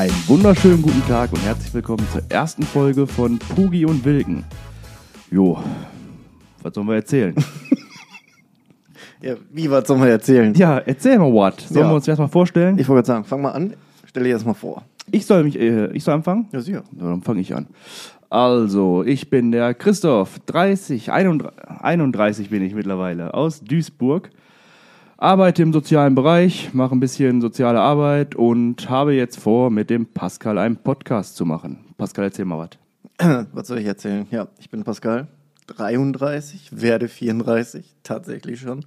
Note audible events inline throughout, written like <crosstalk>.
Einen wunderschönen guten Tag und herzlich willkommen zur ersten Folge von Pugi und Wilken. Jo, was sollen wir erzählen? <laughs> Ja, wie, was sollen wir erzählen? ja, erzähl mal what. Sollen Ja. wir uns erstmal vorstellen? Ich wollte gerade sagen, fang mal an. Stell dir das mal vor. Ich soll mich, äh, ich soll anfangen? Ja, sicher. Na, dann fange ich an. Also, ich bin der Christoph, 30, 31, 31 bin ich mittlerweile, aus Duisburg. Arbeite im sozialen Bereich, mache ein bisschen soziale Arbeit und habe jetzt vor, mit dem Pascal einen Podcast zu machen. Pascal, erzähl mal was. <clears throat> Was soll ich erzählen? Ja, ich bin Pascal, 33, werde 34, tatsächlich schon.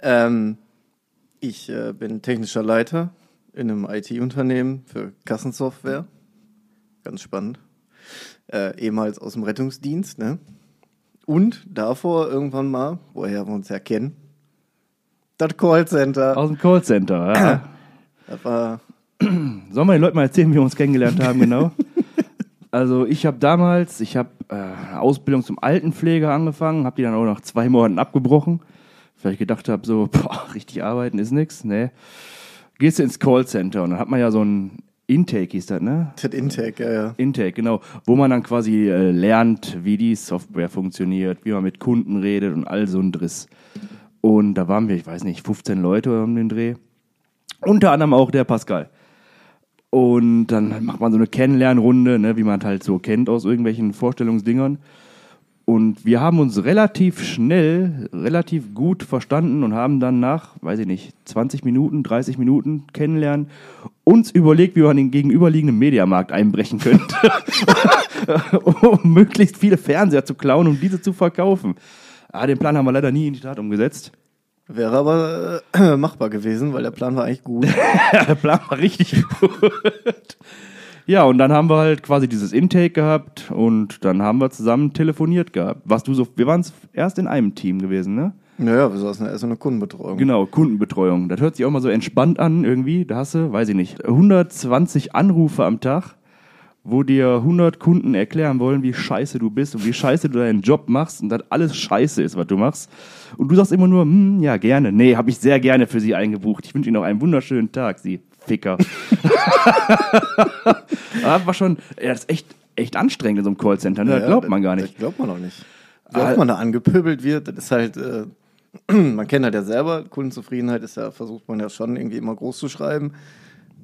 Ähm, ich äh, bin technischer Leiter in einem IT-Unternehmen für Kassensoftware. Ganz spannend. Äh, ehemals aus dem Rettungsdienst, ne? Und davor irgendwann mal, woher wir uns ja kennen, das Callcenter. Aus dem Callcenter, ja. Das war <clears throat> Sollen wir den Leuten mal erzählen, wie wir uns kennengelernt haben, genau? <laughs> Also ich habe damals, ich habe äh, eine Ausbildung zum Altenpfleger angefangen, habe die dann auch nach zwei Monaten abgebrochen, weil ich gedacht habe, so, boah, richtig arbeiten ist nix, ne? Gehst du ins Callcenter und dann hat man ja so ein Intake, hieß das, ne? das Intake, ja, ja. Intake, genau, wo man dann quasi äh, lernt, wie die Software funktioniert, wie man mit Kunden redet und all so ein Driss. Und da waren wir, ich weiß nicht, 15 Leute um den Dreh. Unter anderem auch der Pascal. Und dann macht man so eine Kennenlernrunde, ne, wie man halt so kennt aus irgendwelchen Vorstellungsdingern. Und wir haben uns relativ schnell, relativ gut verstanden und haben dann nach, weiß ich nicht, 20 Minuten, 30 Minuten kennenlernen, uns überlegt, wie man den gegenüberliegenden Mediamarkt einbrechen könnte, <laughs> um möglichst viele Fernseher zu klauen, um diese zu verkaufen. Ah, den Plan haben wir leider nie in die Tat umgesetzt. Wäre aber äh, <clears throat> machbar gewesen, weil der Plan war eigentlich gut. Ja, <laughs> der Plan war richtig gut. Ja, und dann haben wir halt quasi dieses Intake gehabt und dann haben wir zusammen telefoniert gehabt. Was du so, wir waren erst in einem Team gewesen, ne? naja, wir saßen erst in der Kundenbetreuung. Genau, Kundenbetreuung. Das hört sich auch mal so entspannt an irgendwie. Da hast du, weiß ich nicht, 120 Anrufe am Tag, wo dir 100 Kunden erklären wollen, wie scheiße du bist und wie scheiße du deinen Job machst und das alles scheiße ist, was du machst. Und du sagst immer nur, hm, ja, gerne. Nee, habe ich sehr gerne für Sie eingebucht. Ich wünsche Ihnen noch einen wunderschönen Tag, Sie Ficker. <laughs> das war schon, ja, das ist echt, echt anstrengend in so einem Callcenter, ne? Das glaubt man gar Das nicht. glaubt man auch nicht. Wie Ah. oft man da angepöbelt wird, das ist halt, äh, <clears throat> man kennt halt ja selber, Kundenzufriedenheit ist ja, versucht man ja schon irgendwie immer groß zu schreiben.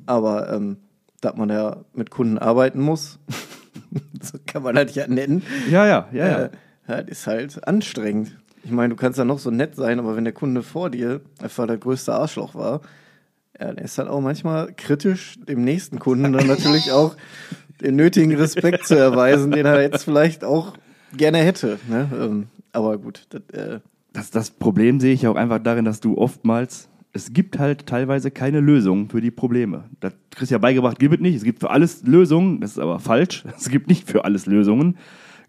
Aber ähm, da man ja mit Kunden arbeiten muss, <laughs> so kann man halt ja nennen, Ja, ja, ja, ja. äh, das ist halt anstrengend. Ich meine, du kannst ja noch so nett sein, aber wenn der Kunde vor dir einfach der größte Arschloch war, ja, der ist dann auch manchmal kritisch dem nächsten Kunden dann natürlich <laughs> auch den nötigen Respekt zu erweisen, den er jetzt vielleicht auch gerne hätte. Ne? Ähm, aber gut, das, äh, Das, das Problem sehe ich auch einfach darin, dass du oftmals, es gibt halt teilweise keine Lösung für die Probleme. Das kriegst ja beigebracht, gibt es nicht. Es gibt für alles Lösungen, das ist aber falsch. <laughs> Es gibt nicht für alles Lösungen.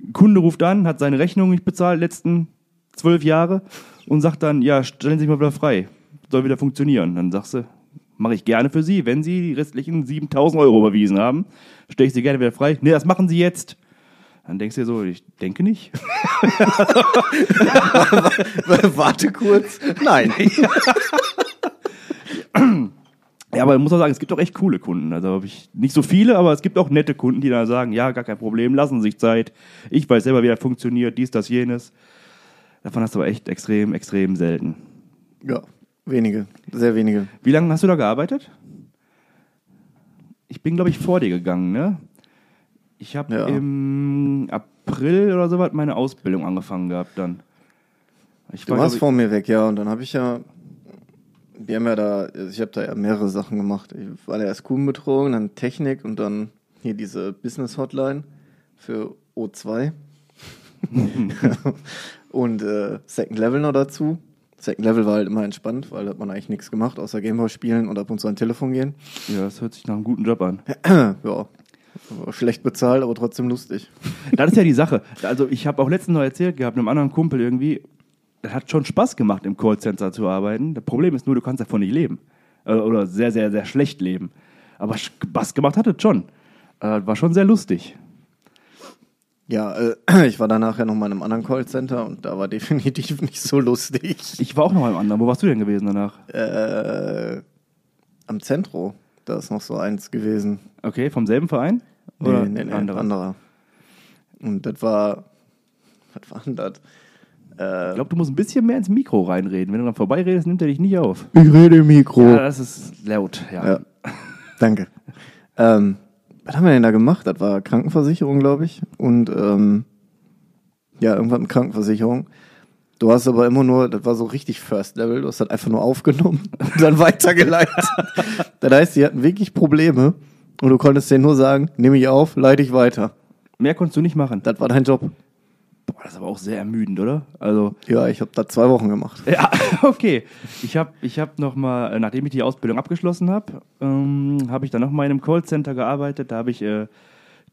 Ein Kunde ruft an, hat seine Rechnung nicht bezahlt, letzten zwölf Jahre, und sagt dann, ja, stellen Sie sich mal wieder frei. Soll wieder funktionieren. Dann sagst du, mache ich gerne für Sie. Wenn Sie die restlichen 7000 Euro überwiesen haben, stelle ich Sie gerne wieder frei. Nee, das machen Sie jetzt. Dann denkst du dir so, ich denke nicht. <laughs> <laughs> warte kurz. Nein. <laughs> Ja, aber ich muss auch sagen, es gibt auch echt coole Kunden. Also habe ich nicht so viele, aber es gibt auch nette Kunden, die da sagen, ja, gar kein Problem, lassen sich Zeit. Ich weiß selber, wie das funktioniert, dies, das, jenes. Davon hast du aber echt extrem, extrem selten. Ja, wenige, sehr wenige. Wie lange hast du da gearbeitet? Ich bin, glaube ich, vor dir gegangen, ne? Ich habe Ja. im April oder sowas meine Ausbildung angefangen gehabt dann. Ich Du war, warst glaub vor mir weg, ja, und dann habe ich ja, wir haben ja da, ich habe da ja mehrere Sachen gemacht. Ich war ja erst Kundenbetreuung, dann Technik und dann hier diese Business Hotline für O2 <laughs> und äh, Second Level noch dazu. Second Level war halt immer entspannt, weil da hat man eigentlich nichts gemacht, außer Gameboy spielen und ab und zu an Telefon gehen. ich, ja, das hört sich nach einem guten Job an. <clears throat> ja, schlecht bezahlt, aber trotzdem lustig. <laughs> Das ist ja die Sache. Also ich habe auch letztens noch erzählt gehabt, einem anderen Kumpel irgendwie, das hat schon Spaß gemacht, im Callcenter zu arbeiten. Das Problem ist nur, du kannst davon nicht leben. Äh, Oder sehr, sehr, sehr schlecht leben. Aber Spaß gemacht hat es schon. Äh, War schon sehr lustig. Ja, äh, <clears throat> ich war danach ja noch mal in einem anderen Callcenter und da war definitiv <laughs> nicht so lustig. Ich war auch noch mal im anderen. Wo warst du denn gewesen danach? Äh, am Zentro. da ist noch so eins gewesen. Okay, vom selben Verein? Oder nee, nee, nee, anderer? anderer. Und das war, was war denn das? Äh, Ich glaube, du musst ein bisschen mehr ins Mikro reinreden. Wenn du dann vorbeiredest, nimmt er dich nicht auf. ich rede im Mikro. Ja, das ist laut. Ja. Ja, danke. Ähm, was haben wir denn da gemacht? Das war Krankenversicherung, glaube ich. Und ähm, ja, irgendwann mit Krankenversicherung. Du hast aber immer nur, das war so richtig First Level, du hast das einfach nur aufgenommen und dann <laughs> weitergeleitet. das heißt, die hatten wirklich Probleme und du konntest denen nur sagen, nehme ich auf, leite ich weiter. Mehr konntest du nicht machen. Das war dein Job. Boah, das ist aber auch sehr ermüdend, oder? Also, Ja, ich habe das zwei Wochen gemacht. ja, <laughs> okay. Ich habe ich hab noch mal, äh, nachdem ich die Ausbildung abgeschlossen habe, ähm, habe ich dann noch mal in einem Callcenter gearbeitet. Da habe ich äh,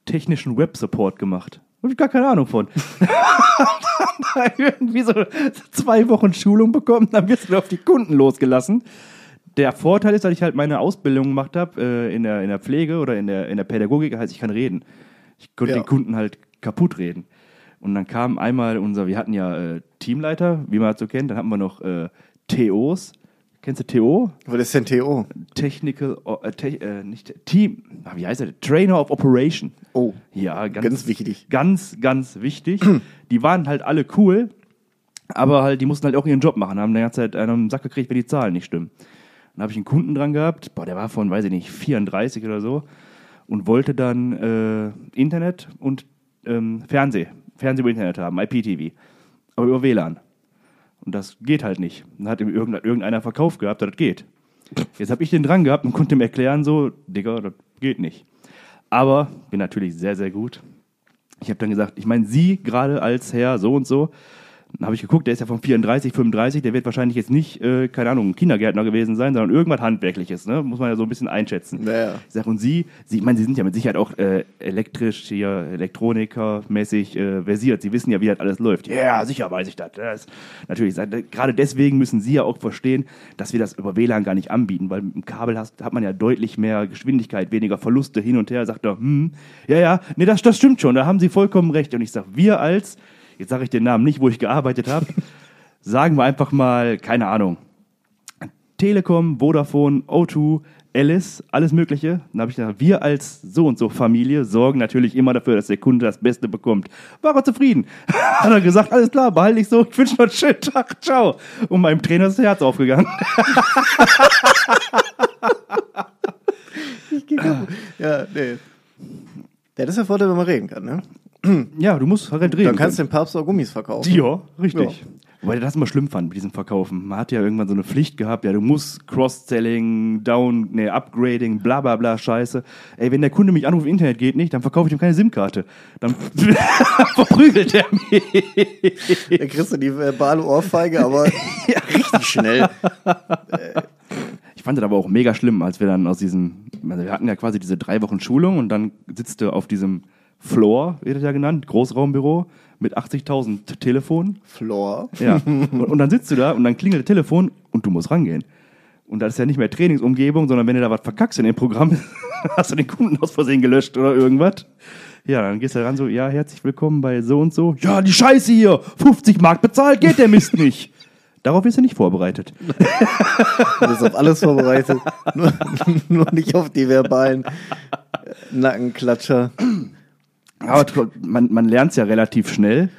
technischen Web-Support gemacht. Habe ich gar keine Ahnung von. <laughs> Dann irgendwie so zwei Wochen Schulung bekommen, dann wirst du auf die Kunden losgelassen. Der Vorteil ist, dass ich halt meine Ausbildung gemacht habe äh, in, der, in der Pflege oder in der, in der Pädagogik, heißt ich kann reden. Ich konnte Ja. den Kunden halt kaputt reden. Und dann kam einmal unser, wir hatten ja äh, Teamleiter, wie man das so kennt, dann hatten wir noch äh, TOs. Kennst du TO? Was ist denn TO? Technical, äh, te äh, nicht Team, ah, wie heißt der? Trainer of Operation. Oh, Ja, ganz, ganz wichtig. Ganz, ganz wichtig. <clears throat> die waren halt alle cool, aber halt, die mussten halt auch ihren Job machen, haben die ganze Zeit einen Sack gekriegt, wenn die Zahlen nicht stimmen. Dann habe ich einen Kunden dran gehabt, boah, der war von, weiß ich nicht, 34 oder so und wollte dann äh, Internet und ähm, Fernseh, Fernseh über Internet haben, IPTV, aber über WLAN. Und das geht halt nicht. Dann hat ihm irgendein- irgendeiner verkauft gehabt, das geht. Jetzt habe ich den dran gehabt und konnte ihm erklären, so, Digga, das geht nicht. Aber bin natürlich sehr, sehr gut. Ich habe dann gesagt, ich meine, Sie gerade als Herr so und so. Dann habe ich geguckt, der ist ja von 34, 35, der wird wahrscheinlich jetzt nicht, äh, keine Ahnung, Kindergärtner gewesen sein, sondern irgendwas Handwerkliches, ne? Muss man ja so ein bisschen einschätzen. Naja. Ich sag, und Sie, Sie, ich meine, Sie sind ja mit Sicherheit auch äh, elektrisch, hier, Elektroniker-mäßig äh, versiert. Sie wissen ja, wie das alles läuft. Ja, sicher weiß ich das. das ist natürlich, gerade deswegen müssen Sie ja auch verstehen, dass wir das über WLAN gar nicht anbieten, weil mit dem Kabel hast, hat man ja deutlich mehr Geschwindigkeit, weniger Verluste hin und her. Sagt er, hm, ja, ja, nee, das, das stimmt schon, da haben Sie vollkommen recht. Und ich sag, wir als, jetzt sage ich den Namen nicht, wo ich gearbeitet habe, sagen wir einfach mal, keine Ahnung, Telekom, Vodafone, O2, Alice, alles Mögliche. Dann habe ich gesagt, wir als so und so Familie sorgen natürlich immer dafür, dass der Kunde das Beste bekommt. War er zufrieden. <laughs> Hat er gesagt, alles klar, behalte ich so, ich wünsche noch einen schönen Tag, ciao. Und meinem Trainer ist das Herz aufgegangen. <laughs> Ja, nee. Ja, das ist der Vorteil, wenn man reden kann, ne? <clears throat> Ja, du musst halt reden. Dann kannst du dem Papst auch Gummis verkaufen. Ja, richtig. Wobei ich das immer schlimm fand mit diesem Verkaufen. Man hat ja irgendwann so eine Pflicht gehabt, ja, du musst Cross-Selling, Down, nee, Upgrading, bla bla bla Scheiße. Ey, wenn der Kunde mich anruft, Internet geht nicht, dann verkaufe ich ihm keine SIM-Karte. Dann <laughs> verprügelt er mich. Da kriegst du die verbale Ohrfeige, aber <laughs> richtig schnell. Ich fand das aber auch mega schlimm, als wir dann aus diesem, also wir hatten ja quasi diese drei Wochen Schulung und dann sitzt du auf diesem Floor, wird das ja genannt, Großraumbüro mit 80.000 Telefonen. Floor. Ja. Und, und dann sitzt du da und dann klingelt das Telefon und du musst rangehen. Und das ist ja nicht mehr Trainingsumgebung, sondern wenn du da was verkackst in dem Programm, <laughs> hast du den Kunden aus Versehen gelöscht oder irgendwas. Ja, dann gehst du ran so, ja, herzlich willkommen bei so und so. Ja, die Scheiße hier, 50 Mark bezahlt, geht der Mist nicht. Darauf bist du nicht vorbereitet. <laughs> Du bist auf alles vorbereitet. <laughs> nur, nur nicht auf die verbalen Nackenklatscher. Aber man, man lernt es ja relativ schnell.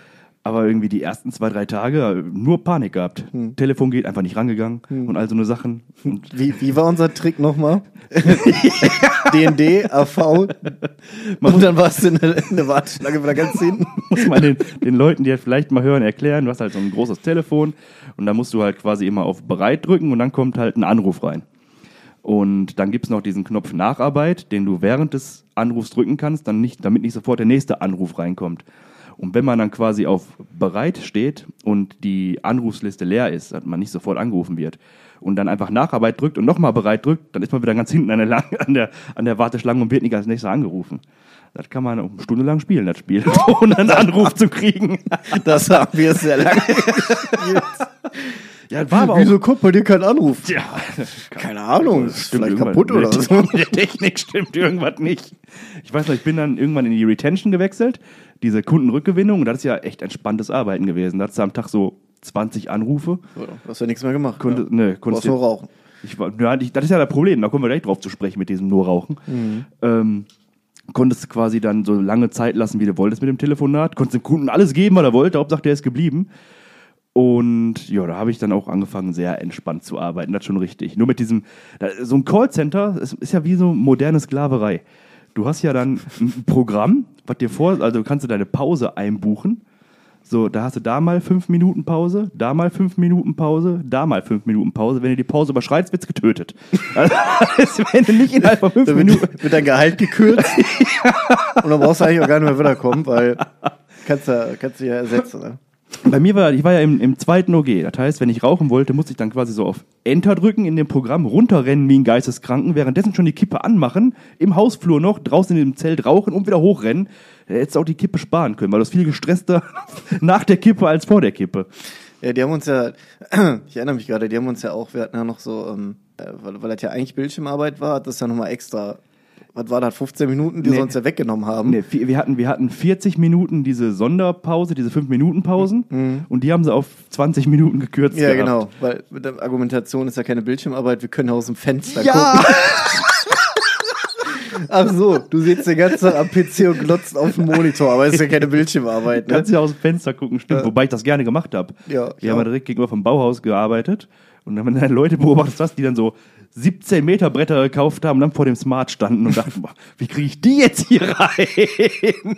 Aber irgendwie die ersten zwei, drei Tage nur Panik gehabt. Telefon geht einfach nicht rangegangen und all so eine Sachen. Und Wie, wie war unser Trick nochmal? <laughs> DND, AV. Und dann warst du in der, in der Warteschlange wieder ganz hinten. muss man den, den Leuten, die halt vielleicht mal hören, erklären. Du hast halt so ein großes Telefon und da musst du halt quasi immer auf Bereit drücken und dann kommt halt ein Anruf rein. Und dann gibt's noch diesen Knopf Nacharbeit, den du während des Anrufs drücken kannst, dann nicht, damit nicht sofort der nächste Anruf reinkommt. Und wenn man dann quasi auf Bereit steht und die Anrufsliste leer ist, dass man nicht sofort angerufen wird, und dann einfach Nacharbeit drückt und nochmal Bereit drückt, dann ist man wieder ganz hinten an der, Lang an der, an der Warteschlange und wird nicht als nächster angerufen. Das kann man eine Stunde lang spielen, das Spiel, <laughs> ohne einen Anruf zu kriegen. Das haben wir sehr lange <laughs> gespielt. Ja, war aber auch. Wieso kommt bei dir kein Anruf? Ja, Keine Ahnung, ist vielleicht kaputt oder so. <laughs> Mit der Technik stimmt irgendwas nicht. Ich weiß noch, ich bin dann irgendwann in die Retention gewechselt, diese Kundenrückgewinnung, und das ist ja echt entspanntes Arbeiten gewesen. Da hattest du am Tag so 20 Anrufe. Du hast ja nichts mehr gemacht. Konnte, ja. ne, Du konntest brauchst nur rauchen. Ich ja, ich, das ist ja das Problem, da kommen wir gleich drauf zu sprechen mit diesem nur Rauchen. Ähm, konntest quasi dann so lange Zeit lassen, wie du wolltest mit dem Telefonat, konntest dem Kunden alles geben, was er wollte, Hauptsache der ist geblieben. Und ja, da habe ich dann auch angefangen, sehr entspannt zu arbeiten. Das ist schon richtig. Nur mit diesem, so ein Callcenter es ist ja wie so moderne Sklaverei. Du hast ja dann ein Programm, was dir vor, also kannst du deine Pause einbuchen. So, da hast du da mal fünf Minuten Pause, da mal fünf Minuten Pause, da mal fünf Minuten Pause. Wenn du die Pause überschreitst, wird's getötet. Also, <laughs> wenn du nicht innerhalb von fünf Minuten. wird, wird dein Gehalt gekürzt. <laughs> Und dann brauchst du eigentlich auch gar nicht mehr wiederkommen, weil kannst du kannst du ja ersetzen. Ne? Bei mir war, ich war ja im, im zweiten OG. Das heißt, wenn ich rauchen wollte, musste ich dann quasi so auf Enter drücken in dem Programm, runterrennen wie ein Geisteskranken, währenddessen schon die Kippe anmachen, im Hausflur noch, draußen in dem Zelt rauchen und wieder hochrennen. Da hättest du auch die Kippe sparen können, weil du viel gestresster <laughs> nach der Kippe als vor der Kippe. Ja, die haben uns ja, <clears throat> ich erinnere mich gerade, die haben uns ja auch, wir hatten ja noch so, ähm, äh, weil, weil das ja eigentlich Bildschirmarbeit war, hat das ja nochmal extra, was war das, 15 Minuten, die Nee. sie uns ja weggenommen haben. Nee, wir, hatten, wir hatten 40 Minuten diese Sonderpause, diese 5-Minuten-Pausen und die haben sie auf 20 Minuten gekürzt. Mhm. Ja, gehabt. genau, weil mit der Argumentation ist ja keine Bildschirmarbeit, wir können ja aus dem Fenster Ja! gucken. <laughs> Ach so, du sitzt den ganzen Tag am PC und glotzt auf den Monitor, aber ist ja keine Bildschirmarbeit, ne? Kannst ja aus dem Fenster gucken, stimmt. Wobei ich das gerne gemacht habe. Ja, Wir haben ja direkt gegenüber vom Bauhaus gearbeitet und dann haben wir dann Leute beobachtet, hast, die dann so 17 Meter Bretter gekauft haben dann vor dem Smart standen und dachten, boah, wie kriege ich die jetzt hier rein? <laughs>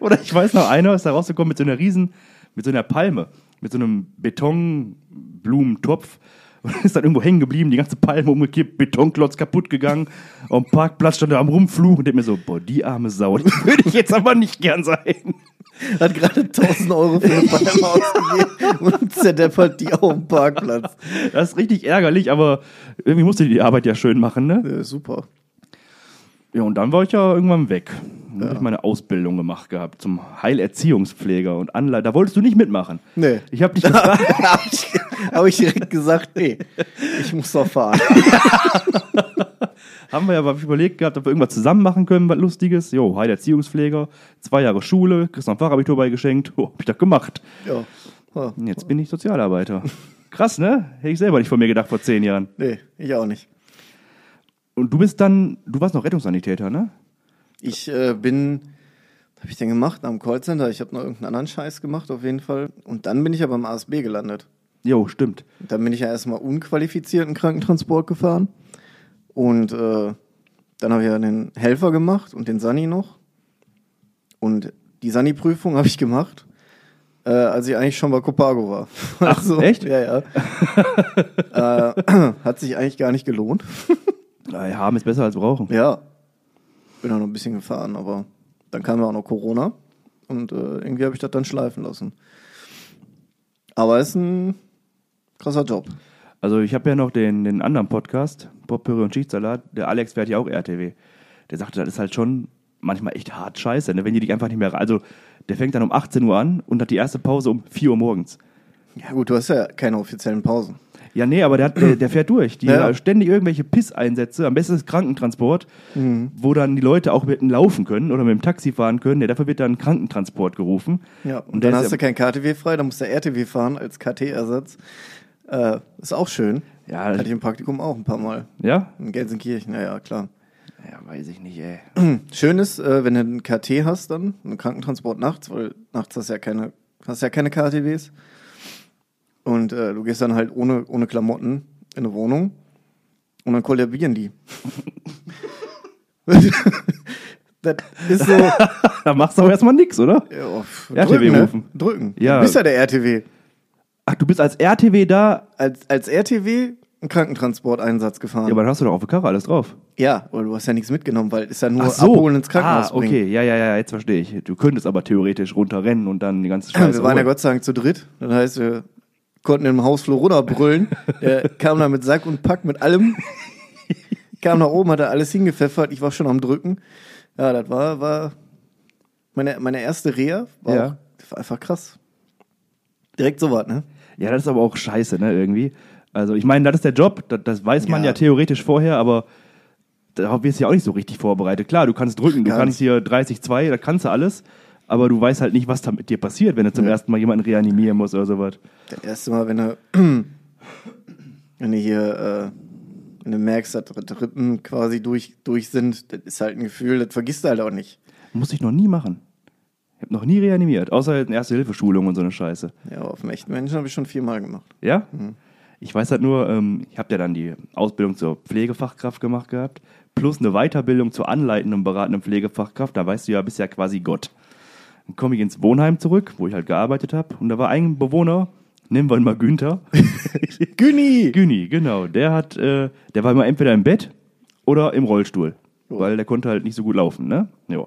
Oder ich weiß noch, einer ist da rausgekommen mit so einer riesen, mit so einer Palme, mit so einem Betonblumentopf und ist dann irgendwo hängen geblieben, die ganze Palme umgekippt, Betonklotz kaputt gegangen, am Parkplatz stand er am Rumfluchen und denkt mir so, boah, die arme Sau, die <laughs> würde ich jetzt aber nicht gern sein. Hat gerade 1000 Euro für eine Palme <laughs> ausgegeben und zerdeppert die auf dem Parkplatz. Das ist richtig ärgerlich, aber irgendwie musste die die Arbeit ja schön machen, ne? Ja, super. Ja, und dann war ich ja irgendwann weg. Dann habe ich meine Ausbildung gemacht gehabt zum Heilerziehungspfleger und Anleiter. Da wolltest du nicht mitmachen. Nee. Ich habe dich <laughs> gefragt. habe ich, hab ich direkt gesagt, nee, ich muss doch fahren. <laughs> haben wir ja aber überlegt gehabt, ob wir irgendwas zusammen machen können, was Lustiges. Jo, Heilerziehungspfleger, zwei Jahre Schule, kriegst noch ein Fachabitur beigeschenkt. <laughs> Oh, hab ich das gemacht. Ja. Ja. Und jetzt bin ich Sozialarbeiter. Krass, ne? Hätte ich selber nicht von mir gedacht vor zehn Jahren. Nee, ich auch nicht. Und du bist dann, du warst noch Rettungssanitäter, ne? Ich äh, bin, was habe ich denn gemacht am Callcenter? Ich habe noch irgendeinen anderen Scheiß gemacht, auf jeden Fall. Und dann bin ich ja beim ASB gelandet. Jo, stimmt. Und dann bin ich ja erstmal unqualifizierten Krankentransport gefahren. Und äh, dann habe ich ja den Helfer gemacht und den Sani noch. Und die Sani-Prüfung habe ich gemacht, äh, als ich eigentlich schon bei Copago war. Ach, <laughs> echt? Ja, ja. <laughs> äh, <clears throat> hat sich eigentlich gar nicht gelohnt. <laughs> Ja, haben ist besser als brauchen. Ja, bin auch noch ein bisschen gefahren, aber dann kam ja auch noch Corona und äh, irgendwie habe ich das dann schleifen lassen. Aber es ist ein krasser Job. Also ich habe ja noch den, den anderen Podcast, Püree und Schichtsalat, der Alex fährt ja auch RTW. Der sagte, das ist halt schon manchmal echt hart scheiße, ne? wenn die dich einfach nicht mehr... Also der fängt dann um 18 Uhr an und hat die erste Pause um 4 Uhr morgens. Ja gut, du hast ja keine offiziellen Pausen. Ja, nee, aber der, hat, der, der fährt durch. Die Ja. ständig irgendwelche Pisseinsätze, am besten ist Krankentransport, Mhm. wo dann die Leute auch mit dem laufen können oder mit dem Taxi fahren können. Ja, dafür wird dann Krankentransport gerufen. Ja, und, Und dann hast ist du ja- kein KTW frei, dann musst du RTW fahren als KT-Ersatz. Äh, ist auch schön. Ja, Hatte ich im Praktikum auch ein paar Mal. ja? In Gelsenkirchen, naja, klar. Ja, weiß ich nicht, ey. <clears throat> Schön ist, äh, wenn du einen KT hast dann, einen Krankentransport nachts, weil nachts hast du ja keine, hast ja keine KTWs. Und äh, du gehst dann halt ohne, ohne Klamotten in eine Wohnung und dann kollabieren die. <laughs> das ist so, <laughs> Da machst du auch erstmal nix, oder? ja, pff, RTW drücken, ne? rufen. Drücken. Ja. Du bist ja der RTW. Ach, du bist als RTW da, Als, als RTW einen Krankentransporteinsatz gefahren. ja, aber dann hast du doch auf der Karre alles drauf. Ja, aber du hast ja nichts mitgenommen, weil ist ja nur Ach so. abholen ins Krankenhaus ah, okay, bringen. ja, ja, ja, jetzt verstehe ich. Du könntest aber theoretisch runterrennen und dann die ganze Scheiße Wir waren ja holen. Gott sei Dank zu dritt. Das heißt, wir konnten im Hausflur runterbrüllen. <laughs> Der kam da mit Sack und Pack, mit allem. kam nach oben, hat er alles hingepfeffert. Ich war schon am Drücken. Ja, das war, war meine, meine erste Reha. War, Ja. auch, das war einfach krass. Direkt so was, ne? Ja, das ist aber auch scheiße, ne, irgendwie. Also, ich meine, das ist der Job, das, das weiß man ja. Ja. theoretisch vorher, aber darauf wirst du ja auch nicht so richtig vorbereitet. Klar, du kannst drücken, du Gar kannst hier 30-2, da kannst du alles, aber du weißt halt nicht, was da mit dir passiert, wenn du zum Ja. ersten Mal jemanden reanimieren musst oder sowas. Das erste Mal, wenn du, wenn du hier Wenn du merkst, dass die Rippen quasi durch, durch sind, das ist halt ein Gefühl, das vergisst du halt auch nicht. Muss ich noch nie machen. Ich habe noch nie reanimiert, außer halt eine Erste-Hilfe-Schulung und so eine Scheiße. Ja, auf dem echten Menschen habe ich schon viermal gemacht. Ja? Ich weiß halt nur, ähm, ich habe ja dann die Ausbildung zur Pflegefachkraft gemacht gehabt, plus eine Weiterbildung zur anleitenden und beratenden Pflegefachkraft. Da weißt du ja, bist ja quasi Gott. Dann komme ich ins Wohnheim zurück, wo ich halt gearbeitet habe. Und da war ein Bewohner, nennen wir ihn mal Günther. <laughs> Günni! Güni, genau. Der hat, äh, der war immer entweder im Bett oder im Rollstuhl. Weil der konnte halt nicht so gut laufen, ne? Ja.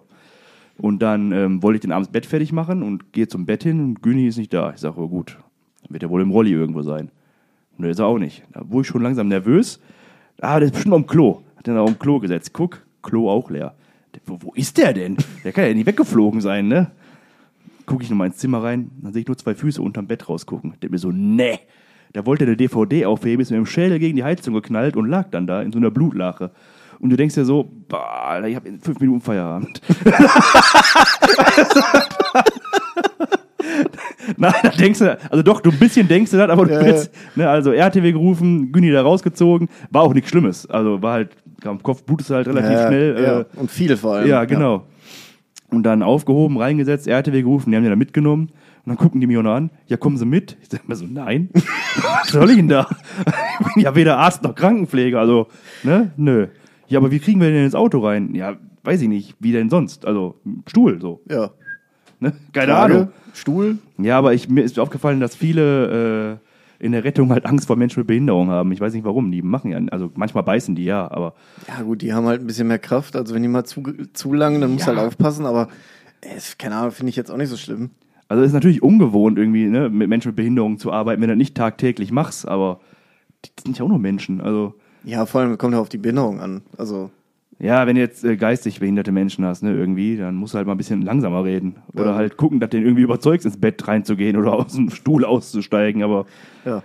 Und dann ähm, wollte ich den abends Bett fertig machen und gehe zum Bett hin und Güni ist nicht da. Ich sage, oh gut, dann wird er wohl im Rolli irgendwo sein. Und der ist er auch nicht. Da wurde ich schon langsam nervös. Ah, der ist bestimmt dem Klo. Hat den auf dem Klo gesetzt. Guck, Klo auch leer. Wo, wo ist der denn? Der kann ja nicht weggeflogen sein, ne? Gucke ich nochmal ins Zimmer rein, dann sehe ich nur zwei Füße unterm Bett rausgucken. Der mir so, nee. Da wollte der DVD aufheben, ist mit dem Schädel gegen die Heizung geknallt und lag dann da in so einer Blutlache. Und du denkst dir so, Alter, ich habe in fünf Minuten Feierabend. <laughs> Nein, da denkst du, also doch, du ein bisschen denkst du das, aber du Ja, willst, ne, also RTW gerufen, Günni da rausgezogen, war auch nichts Schlimmes. Also war halt, am Kopf blutest du halt relativ Ja, schnell. ja. Äh, Und viel vor allem. ja, genau. Und dann aufgehoben, reingesetzt, RTW gerufen, die haben die da mitgenommen. Und dann gucken die mich auch noch an. Ja, kommen Sie mit? Ich sag mir so, nein. <laughs> Was soll ich denn da? <laughs> Ich bin ja weder Arzt noch Krankenpfleger, also, ne? Nö. Ja, aber wie kriegen wir denn ins Auto rein? Ja, weiß ich nicht. Wie denn sonst? Also, Stuhl, so. Ja. <laughs> Ne? Keine Trage, Ahnung. Stuhl. Ja, aber ich, mir ist aufgefallen, dass viele äh, in der Rettung halt Angst vor Menschen mit Behinderung haben. Ich weiß nicht warum. Die machen ja, also manchmal beißen die ja, aber Ja, gut, die haben halt ein bisschen mehr Kraft. Also, wenn die mal zu, zu lang, dann Ja. halt aufpassen. Aber, äh, keine Ahnung, finde ich jetzt auch nicht so schlimm. Also es ist natürlich ungewohnt, irgendwie ne, mit Menschen mit Behinderung zu arbeiten, wenn du das nicht tagtäglich machst, aber die sind ja auch nur Menschen. Also, Ja, vor allem kommt ja auf die Behinderung an. Also, ja, wenn du jetzt äh, geistig behinderte Menschen hast, ne, irgendwie, dann musst du halt mal ein bisschen langsamer reden. Oder Ja. halt gucken, dass du den irgendwie überzeugst, ins Bett reinzugehen oder <laughs> aus dem Stuhl auszusteigen, aber, ja.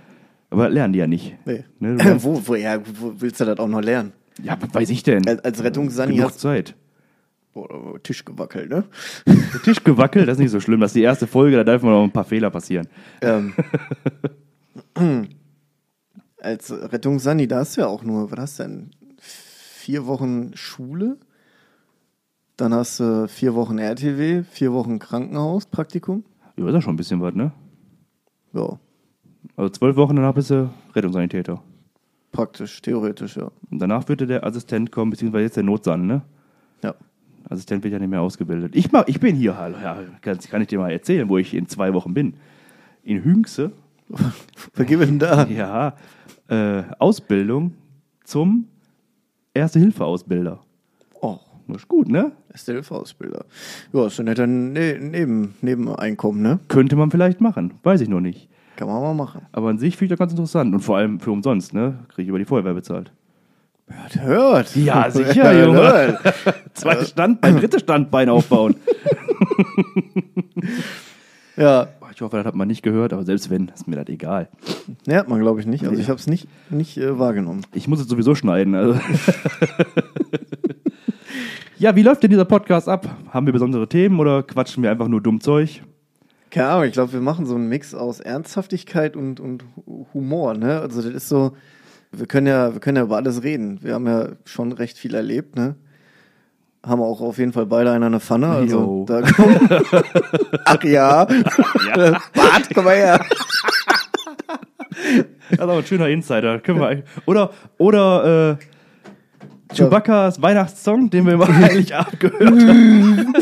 aber lernen die ja nicht. Nee. Ne, <laughs> wo, wo, ja, wo willst du das auch noch lernen? ja, was weiß ich denn? Als, als Rettungssani Genug hast Zeit. oh, Tisch gewackelt, ne? <laughs> Tisch gewackelt, das ist nicht so schlimm. Das ist die erste Folge, da darf mal noch ein paar Fehler passieren. Ähm, <clears throat> als Rettungssani, da hast du ja auch nur, was hast du denn? Vier Wochen Schule, dann hast du vier Wochen RTW, vier Wochen Krankenhauspraktikum. Ja, ist ja schon ein bisschen was, ne? Ja, Also zwölf Wochen danach bist du Rettungssanitäter. praktisch, theoretisch, ja. Und danach wird der Assistent kommen, beziehungsweise jetzt der Notsan, ne? Ja. Assistent wird ja nicht mehr ausgebildet. Ich, mach, ich bin hier, hallo, ja, kann, kann ich dir mal erzählen, wo ich in zwei Wochen bin. In Hüngse, <laughs> gibt denn da? ja, äh, Ausbildung zum Erste-Hilfe-Ausbilder. Oh, Das ist gut, ne? SDLV-Ausbilder. Ja, ist ein netter ne Neben Nebeneinkommen, ne? Könnte man vielleicht machen, weiß ich noch nicht. Kann man mal machen. Aber an sich finde ich das ganz interessant und vor allem für umsonst, ne? Kriege ich über die Feuerwehr bezahlt. Hört, hört. Ja, <laughs> sicher, Hört, Junge. hört. <laughs> Zweites Standbein, drittes Standbein aufbauen. <laughs> Ja, Ich hoffe, das hat man nicht gehört, aber selbst wenn, ist mir das egal. ne, hat man glaube ich nicht. Also ich habe es nicht, nicht äh, wahrgenommen. Ich muss es sowieso schneiden. Also. <laughs> ja, wie läuft denn dieser Podcast ab? Haben wir besondere Themen oder quatschen wir einfach nur dumm Zeug? Keine Ahnung, ich glaube, wir machen so einen Mix aus Ernsthaftigkeit und, und Humor, ne? Also das ist so, wir können ja, wir können ja über alles reden. Wir haben ja schon recht viel erlebt, ne? Haben auch auf jeden Fall beide einen an der Pfanne. Also da kommt. <laughs> Ach ja. Ja. Bart, komm mal her. Das ist aber ein schöner Insider. Können wir oder oder äh, Chewbacca's Weihnachtssong, den wir mal <laughs> eigentlich abgehört haben.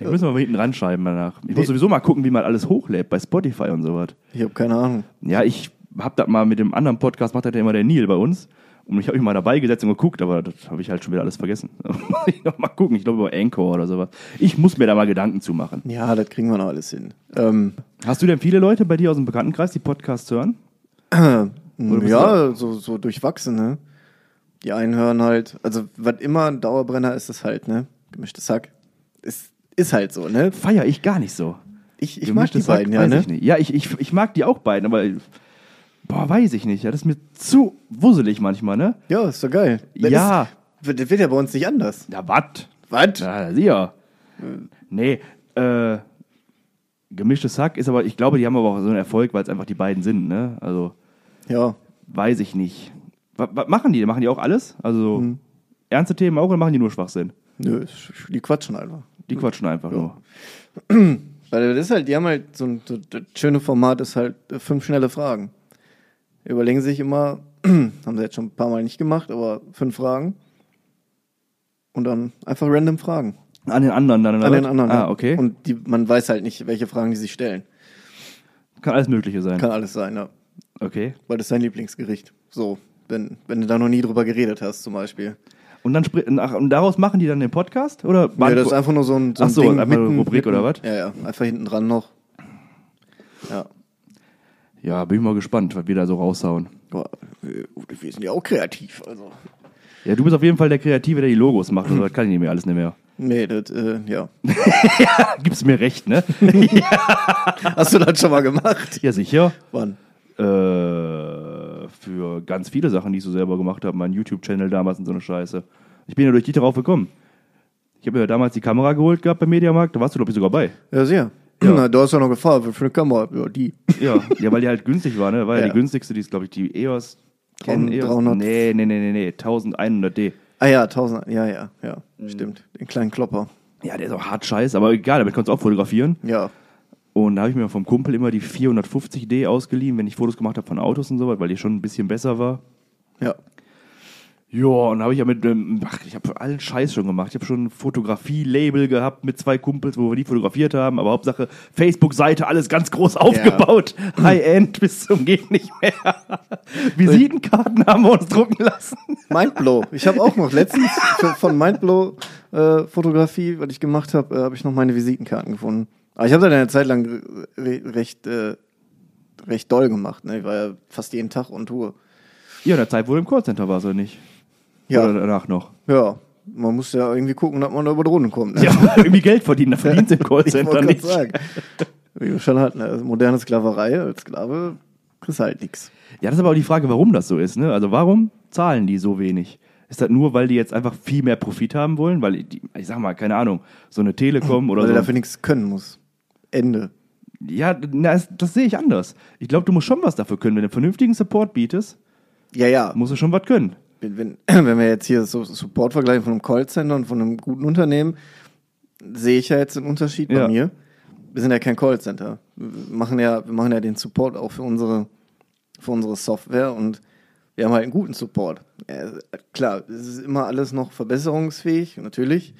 Den müssen wir mal hinten ranschreiben danach. Ich muss sowieso mal gucken, wie man alles hochlädt bei Spotify und sowas. Ich habe keine Ahnung. Ja, ich hab das mal mit dem anderen Podcast, macht das ja immer der Neil bei uns. Und ich habe mich mal dabei gesetzt und geguckt, aber das habe ich halt schon wieder alles vergessen. <laughs> Muss ich noch mal gucken, ich glaube über Anchor oder sowas. Ich muss mir da mal Gedanken zu machen. Ja, das kriegen wir noch alles hin. Ähm, Hast du denn viele Leute bei dir aus dem Bekanntenkreis, die Podcasts hören? <clears throat> bist ja, so, so durchwachsen, ne? Die einen hören halt, also was immer ein Dauerbrenner ist, ist halt, ne? Gemischtes Hack. Ist, ist halt so, ne? Feier ich gar nicht so. Ich, ich mag die Hack, beiden, ja, weiß ne? Ich nicht. Ja, ich, ich, ich mag die auch beiden, aber boah, weiß ich nicht. Ja, das ist mir zu wusselig manchmal, ne? Ja, ist doch geil. Das Ja. Ist, das wird ja bei uns nicht anders. Ja, wat? Was? Ja, sicher. Nee, äh, gemischtes Hack ist aber, ich glaube, die haben aber auch so einen Erfolg, weil es einfach die beiden sind, ne? Also, Ja. weiß ich nicht. Was, was machen die? Machen die auch alles? Also ernste Themen auch oder machen die nur Schwachsinn? Nö, die quatschen einfach. Die quatschen einfach nur. <clears throat> Weil das ist halt, die haben halt so ein so das schöne Format ist halt äh, fünf schnelle Fragen. Überlegen sich immer, <clears throat> haben sie jetzt schon ein paar Mal nicht gemacht, aber fünf Fragen. Und dann einfach random Fragen. An den anderen dann, An den anderen. Ah, ja. okay. Und die, man weiß halt nicht, welche Fragen die sich stellen. Kann alles Mögliche sein. Kann alles sein, ja. Okay. Weil das ist dein Lieblingsgericht. So, wenn, wenn du da noch nie drüber geredet hast, zum Beispiel. Und dann ach, und daraus machen die dann den Podcast? Oder Ja, das ist einfach nur so ein, so Ach ein so, Ding einfach eine Rubrik oder was? Ja, ja, einfach hinten dran noch. Ja. Ja, bin ich mal gespannt, was wir da so raushauen. Äh, wir sind ja auch kreativ, also. Ja, du bist auf jeden Fall der Kreative, der die Logos macht. Also, das kann ich nicht mehr alles nicht mehr. Nee, das, äh, ja. <laughs> Gibst mir recht, ne? <laughs> Hast du das schon mal gemacht? ja, sicher. Wann? Äh, für ganz viele Sachen, die ich so selber gemacht habe. Mein YouTube-Channel damals und so eine Scheiße. Ich bin ja durch die darauf gekommen. Ich habe ja damals die Kamera geholt gehabt beim Mediamarkt. Da warst du, glaube ich, sogar bei. Ja, sehr. Na, du hast ja noch gefragt, für eine Kamera. Ja, die. Ja, ja weil die halt günstig war, ne? War ja, Ja. die günstigste, die ist, glaube ich, die EOS. EOS? 300. Nee, nee, nee, nee, nee. 1100D. Ah ja, 1000. Ja, ja, ja. Stimmt. Den kleinen Klopper. Ja, der ist auch hart scheiße, aber egal, damit kannst du auch fotografieren. Ja. Und da habe ich mir vom Kumpel immer die 450D ausgeliehen, wenn ich Fotos gemacht habe von Autos und so was, weil die schon ein bisschen besser war. Ja. Ja, und da habe ich ja mit, ähm, ach, ich habe allen Scheiß schon gemacht. Ich habe schon ein Fotografie-Label gehabt mit zwei Kumpels, wo wir die fotografiert haben, aber Hauptsache Facebook-Seite, alles ganz groß aufgebaut. High-End bis zum geht nicht mehr. <laughs> Visitenkarten haben wir uns drucken lassen. Mindblow. Ich habe auch noch letztens von Mindblow äh, was ich gemacht habe, äh, habe ich noch meine Visitenkarten gefunden. Aber ich habe das eine Zeit lang re recht, äh, recht doll gemacht. Ne? Ich war ja fast jeden Tag on Tour. Ja, in der Zeit, wo du im Callcenter warst, oder nicht? Ja. Oder danach noch? Ja, man muss ja irgendwie gucken, dass man da über die Runden kommt. Ne? Ja, <laughs> irgendwie Geld verdienen, da verdient im <laughs> Callcenter nicht. sagen. Wie du schon ne? also moderne Sklaverei, als Sklave kriegst halt nichts. Ja, das ist aber auch die Frage, warum das so ist. Ne? Also warum zahlen die so wenig? Ist das nur, weil die jetzt einfach viel mehr Profit haben wollen? Weil, die, ich sag mal, keine Ahnung, so eine Telekom oder Weil so. er dafür nichts können muss. Ende. Ja, na, das, das sehe ich anders. Ich glaube, du musst schon was dafür können. Wenn du einen vernünftigen Support bietest, Ja, ja. musst du schon was können. Wenn, <clears throat> wenn, wir jetzt hier so Support vergleichen von einem Callcenter und von einem guten Unternehmen, sehe ich ja jetzt einen Unterschied Ja. bei mir. Wir sind ja kein Callcenter. Wir machen ja, wir machen ja den Support auch für unsere, für unsere Software und wir haben halt einen guten Support. Ja, klar, es ist immer alles noch verbesserungsfähig, natürlich.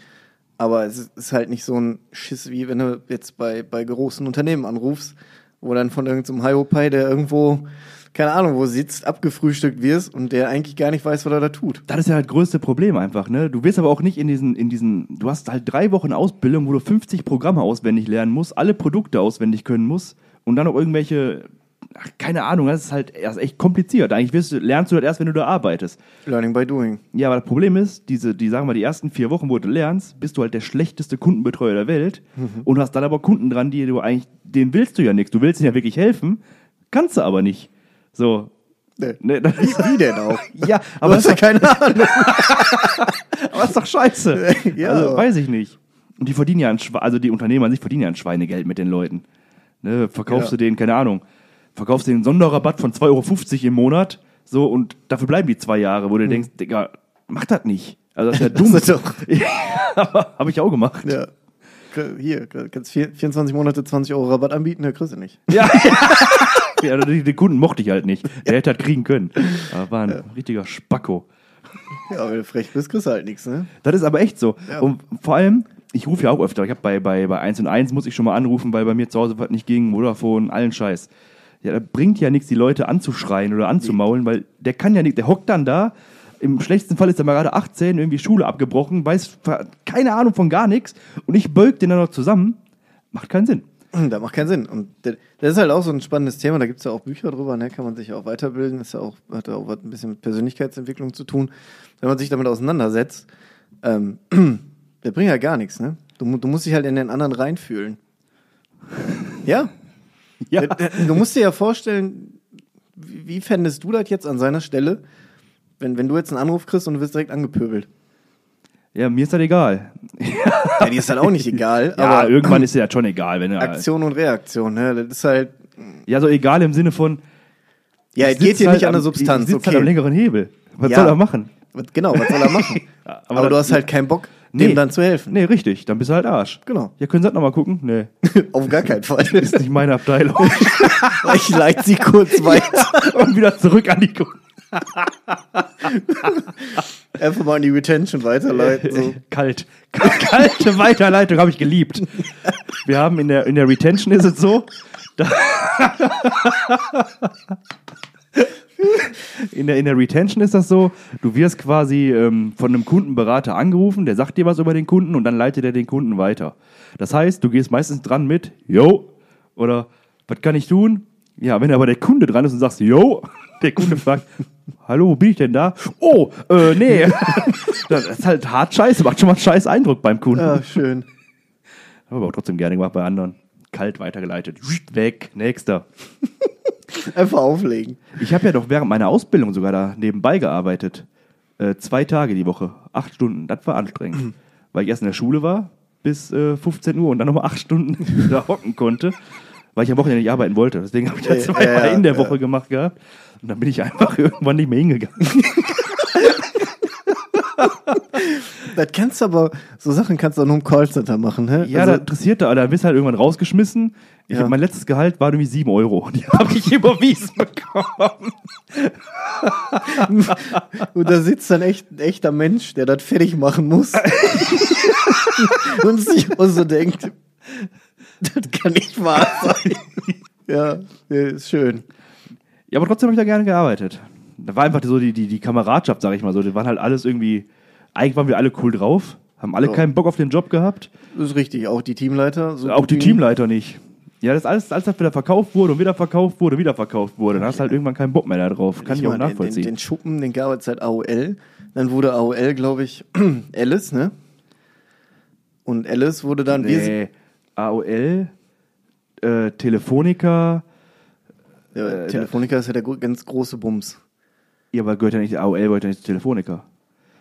Aber es ist, halt nicht so ein Schiss, wie wenn du jetzt bei, bei großen Unternehmen anrufst, wo dann von irgendeinem so Hiopai, der irgendwo, keine Ahnung, wo sitzt, abgefrühstückt wirst und der eigentlich gar nicht weiß, was er da tut. Das ist ja das größte Problem einfach. Ne? Du wirst aber auch nicht in diesen, in diesen, du hast halt drei Wochen Ausbildung, wo du 50 Programme auswendig lernen musst, alle Produkte auswendig können musst und dann noch irgendwelche, ach, keine Ahnung, das ist halt erst echt kompliziert. Eigentlich wirst lernst du das erst, wenn du da arbeitest. Learning by doing. Ja, aber das Problem ist, diese, die sagen wir, die ersten vier Wochen, wo du lernst, bist du halt der schlechteste Kundenbetreuer der Welt und hast dann aber Kunden dran, die du eigentlich, denen willst du ja nichts. Du willst ihnen ja wirklich helfen, kannst du aber nicht. So. Nee. Ne, das ist, Wie denn auch? <laughs> ja, Aber aber hast ja keine <laughs> Ahnung. aber ist doch scheiße. Ja. Also, weiß ich nicht. Und die verdienen ja ein Schwe also die Unternehmer an sich verdienen ja ein Schweinegeld mit den Leuten. Ne, verkaufst Ja. du denen, keine Ahnung, verkaufst du den Sonderrabatt von 2,50 Euro im Monat, so, und dafür bleiben die zwei Jahre, wo du denkst, Digga, mach das nicht. Also das ist ja <laughs> dumm. Das ist doch. aber habe ich auch gemacht. Ja. Hier, kannst vier- 24 Monate 20 Euro Rabatt anbieten, der kriegst du nicht. Ja. Ja den, den Kunden mochte ich halt nicht. <laughs> Der hätte das kriegen können. Aber war ein richtiger Spacko. Ja, wenn du frech bist, kriegst du halt nichts, ne? Das ist aber echt so. Ja. Und vor allem, ich rufe ja auch öfter. Ich habe bei, bei, bei 1 und 1 muss ich schon mal anrufen, weil bei mir zu Hause was nicht ging, Vodafone, allen Scheiß. Ja, da bringt ja nichts, die Leute anzuschreien oder anzumaulen, weil der kann ja nicht, der hockt dann da. Im schlechtesten Fall ist er mal gerade 18, irgendwie Schule abgebrochen, weiß keine Ahnung von gar nichts und ich beug den dann noch zusammen. Macht keinen Sinn. <clears throat> Das macht keinen Sinn. Und das ist halt auch so ein spannendes Thema. Da gibt es ja auch Bücher drüber, ne? Kann man sich auch weiterbilden. Das ist ja auch, hat ja auch was ein bisschen mit Persönlichkeitsentwicklung zu tun. Wenn man sich damit auseinandersetzt, ähm, <clears throat> der bringt ja gar nichts, ne? Du, du musst dich halt in den anderen reinfühlen. <laughs> Ja. Ja. Äh, Du musst dir ja vorstellen, wie, wie fändest du das jetzt an seiner Stelle, wenn, wenn du jetzt einen Anruf kriegst und du wirst direkt angepöbelt? Ja, mir ist das egal. Ja, dir ist halt auch nicht egal, <laughs> Ja, aber irgendwann ist das schon egal, wenn er. Aktion und Reaktion, ne? Das ist halt, Ja, so egal im Sinne von, Ja, es geht hier halt nicht an der Substanz, Sitzt halt okay. am längeren Hebel. Was Ja. soll er machen? Genau, was soll er machen? <laughs> Aber Aber, dann- du hast halt keinen Bock, Nee. dem dann zu helfen. Nee, richtig. Dann bist du halt Arsch. Genau. Ja, können Sie das nochmal gucken? Nee. <laughs> Auf gar keinen Fall. Ist nicht meine Abteilung. ich leite sie kurz weiter. Und wieder zurück an die Kunden. <laughs> Einfach mal in die Retention weiterleiten. So. <laughs> Kalt. Kalte Weiterleitung habe ich geliebt. Wir haben in der, in der Retention ist es so, <laughs> in, der, in der Retention ist das so, du wirst quasi ähm, von einem Kundenberater angerufen, der sagt dir was über den Kunden und dann leitet er den Kunden weiter. Das heißt, du gehst meistens dran mit, yo, oder was kann ich tun? Ja, wenn aber der Kunde dran ist und sagst, yo, der Kunde fragt, hallo, wo bin ich denn da? Oh, äh, nee. <laughs> Das ist halt hart scheiße, macht schon mal einen scheiß Eindruck beim Kunden. Ja, schön. Haben wir auch trotzdem gerne gemacht bei anderen. Kalt weitergeleitet. Weg, nächster. <laughs> Einfach auflegen. Ich habe ja doch während meiner Ausbildung sogar da nebenbei gearbeitet. Äh, zwei Tage die Woche. Acht Stunden. Das war anstrengend. <clears throat> Weil ich erst in der Schule war bis äh, 15 Uhr und dann nochmal acht Stunden <laughs> da hocken konnte. Weil ich am Wochenende nicht arbeiten wollte. Deswegen habe ich Ja, zweimal ja, in der. Woche gemacht gehabt. Und dann bin ich einfach <laughs> irgendwann nicht mehr hingegangen. <laughs> Das kannst du aber, so Sachen kannst du auch nur im Callcenter machen, hä? Ja, also, das interessierte, aber da bist du halt irgendwann rausgeschmissen. Ich Ja. hab, mein letztes Gehalt war irgendwie 7 Euro. Die <laughs> habe ich überwiesen bekommen. und da sitzt dann echt ein echter Mensch, der das fertig machen muss. und sich auch so denkt, das kann nicht wahr sein. <laughs> ja, ja, ist schön. Ja, aber trotzdem habe ich da gerne gearbeitet. Da war einfach so die, die, die Kameradschaft, sag ich mal so. Die waren halt alles irgendwie, eigentlich waren wir alle cool drauf, haben alle Ja. keinen Bock auf den Job gehabt. Das ist richtig, auch die Teamleiter. So auch die Teamleiter nicht. Ja, das ist alles, alles, was wieder verkauft wurde und wieder verkauft wurde, wieder verkauft wurde. Dann hast du halt irgendwann keinen Bock mehr da drauf. Kann ich, auch meine, den- nachvollziehen. Den, den Schuppen, den gab es seit AOL. Dann wurde AOL, glaube ich, <clears throat> Alice, ne? Und Alice wurde dann, wir nee, AOL, äh, Telefonica, ja, äh, Telefonica ist ja der ganz große Bums. Ja, aber gehört ja nicht, AOL gehört ja nicht zu Telefonica.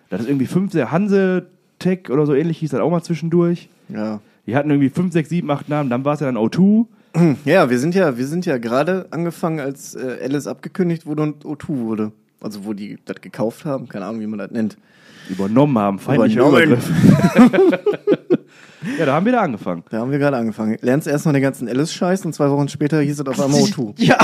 Das ist irgendwie 5, der Hanse Tech oder so ähnlich hieß das auch mal zwischendurch. Ja. Die hatten irgendwie 5, 6, 7, 8 Namen, dann war es ja dann O2. <clears throat> Ja, wir sind ja, wir sind ja gerade angefangen, als äh, Alice abgekündigt wurde und O2 wurde. Also wo die das gekauft haben, keine Ahnung, wie man das nennt. Übernommen haben, feindlicher Übernommen. <laughs> <laughs> Ja, da haben wir da angefangen. Da haben wir gerade angefangen. Lernst erst noch den ganzen Alice-Scheiß und zwei Wochen später hieß es auf einmal O2. Ja.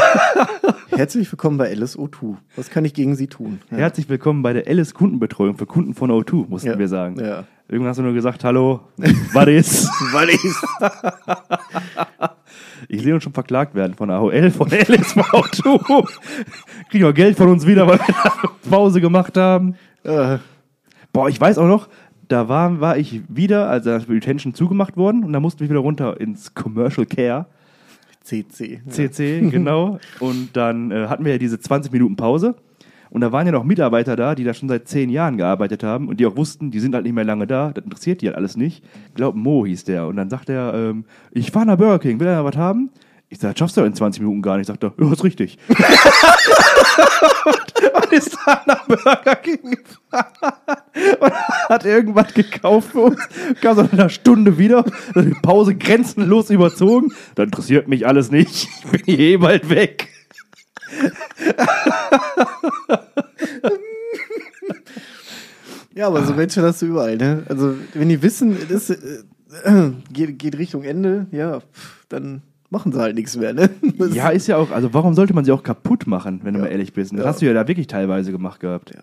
Herzlich willkommen bei Alice O2. Was kann ich gegen Sie tun? Ja. Herzlich willkommen bei der Alice Kundenbetreuung für Kunden von O2, mussten Ja. wir sagen. Ja. Irgendwann hast du nur gesagt, hallo, was ist? <laughs> Weil ich Ich sehe uns schon verklagt werden von AOL, von Alice, von O2. Kriegen wir Geld von uns wieder, weil wir da Pause gemacht haben. äh, Boah, ich weiß auch noch, da war, war ich wieder, als das Retention zugemacht worden und da mussten wir wieder runter ins Commercial Care, CC. CC, <laughs> genau. Und dann äh, hatten wir ja diese 20 Minuten Pause. Und da waren ja noch Mitarbeiter da, die da schon seit 10 Jahren gearbeitet haben und die auch wussten, die sind halt nicht mehr lange da, das interessiert die halt alles nicht. Ich glaube, Mo hieß der. Und dann sagt er, ähm, ich fahre nach Burger King, will er was haben? Ich sag, schaffst du in 20 Minuten gar nicht. Sagt er, ja, ist richtig. und ist dann nach Burger King gefahren <laughs> und hat irgendwas gekauft für uns. Kam so nach einer Stunde wieder, die Pause grenzenlos überzogen. Das interessiert mich alles nicht. Ich bin eh bald weg. Ja, aber so Menschen hast du überall, ne? Also, wenn die wissen, das äh, geht, geht Richtung Ende, ja, dann machen sie halt nichts mehr, ne? <laughs> Das- Ja, ist ja auch, also warum sollte man sie auch kaputt machen, wenn du Ja. mal ehrlich bist? Das Ja. hast du ja da wirklich teilweise gemacht gehabt.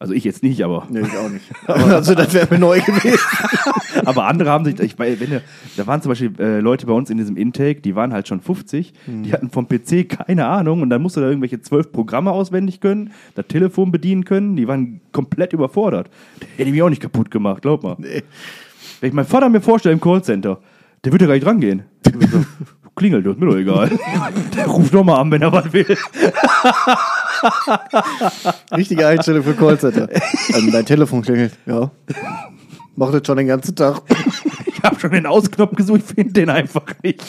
Also ich jetzt nicht, aber, Nee, ich auch nicht. <laughs> Aber also, das wäre mir neu gewesen. <laughs> aber andere haben sich, ich, wenn du, da waren zum Beispiel äh, Leute bei uns in diesem Intake, die waren halt schon 50, Hm. die hatten vom PC keine Ahnung und dann musst du da irgendwelche zwölf Programme auswendig können, das Telefon bedienen können, die waren komplett überfordert. Hätte ich mich auch nicht kaputt gemacht, glaub mal. Nee. Wenn ich meinen Vater mir vorstelle im Callcenter, der wird ja gar nicht rangehen. Klingelt, ist mir doch egal. <laughs> Der ruft doch mal an, wenn er was will. Richtige Einstellung für Callcenter. Ähm, dein Telefon klingelt, ja. Macht das schon den ganzen Tag. Ich habe schon den Ausknopf gesucht, ich finde den einfach nicht.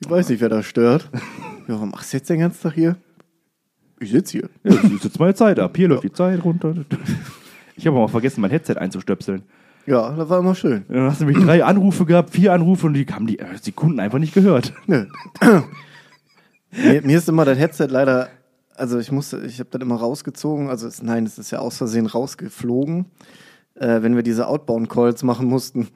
Ich weiß nicht, wer da stört. Ja, warum machst du jetzt den ganzen Tag hier? Ich sitze hier. Ja, ist jetzt meine Zeit ab. Hier läuft die Zeit runter. Ich habe auch mal vergessen, mein Headset einzustöpseln. Ja, das war immer schön. Dann hast du nämlich drei Anrufe gehabt, vier Anrufe und die haben die, äh, die Kunden einfach nicht gehört. Nö. <laughs> Mir, mir ist immer das Headset leider, also ich musste, ich habe das immer rausgezogen, also es, nein, es ist ja aus Versehen rausgeflogen, äh, wenn wir diese Outbound-Calls machen mussten.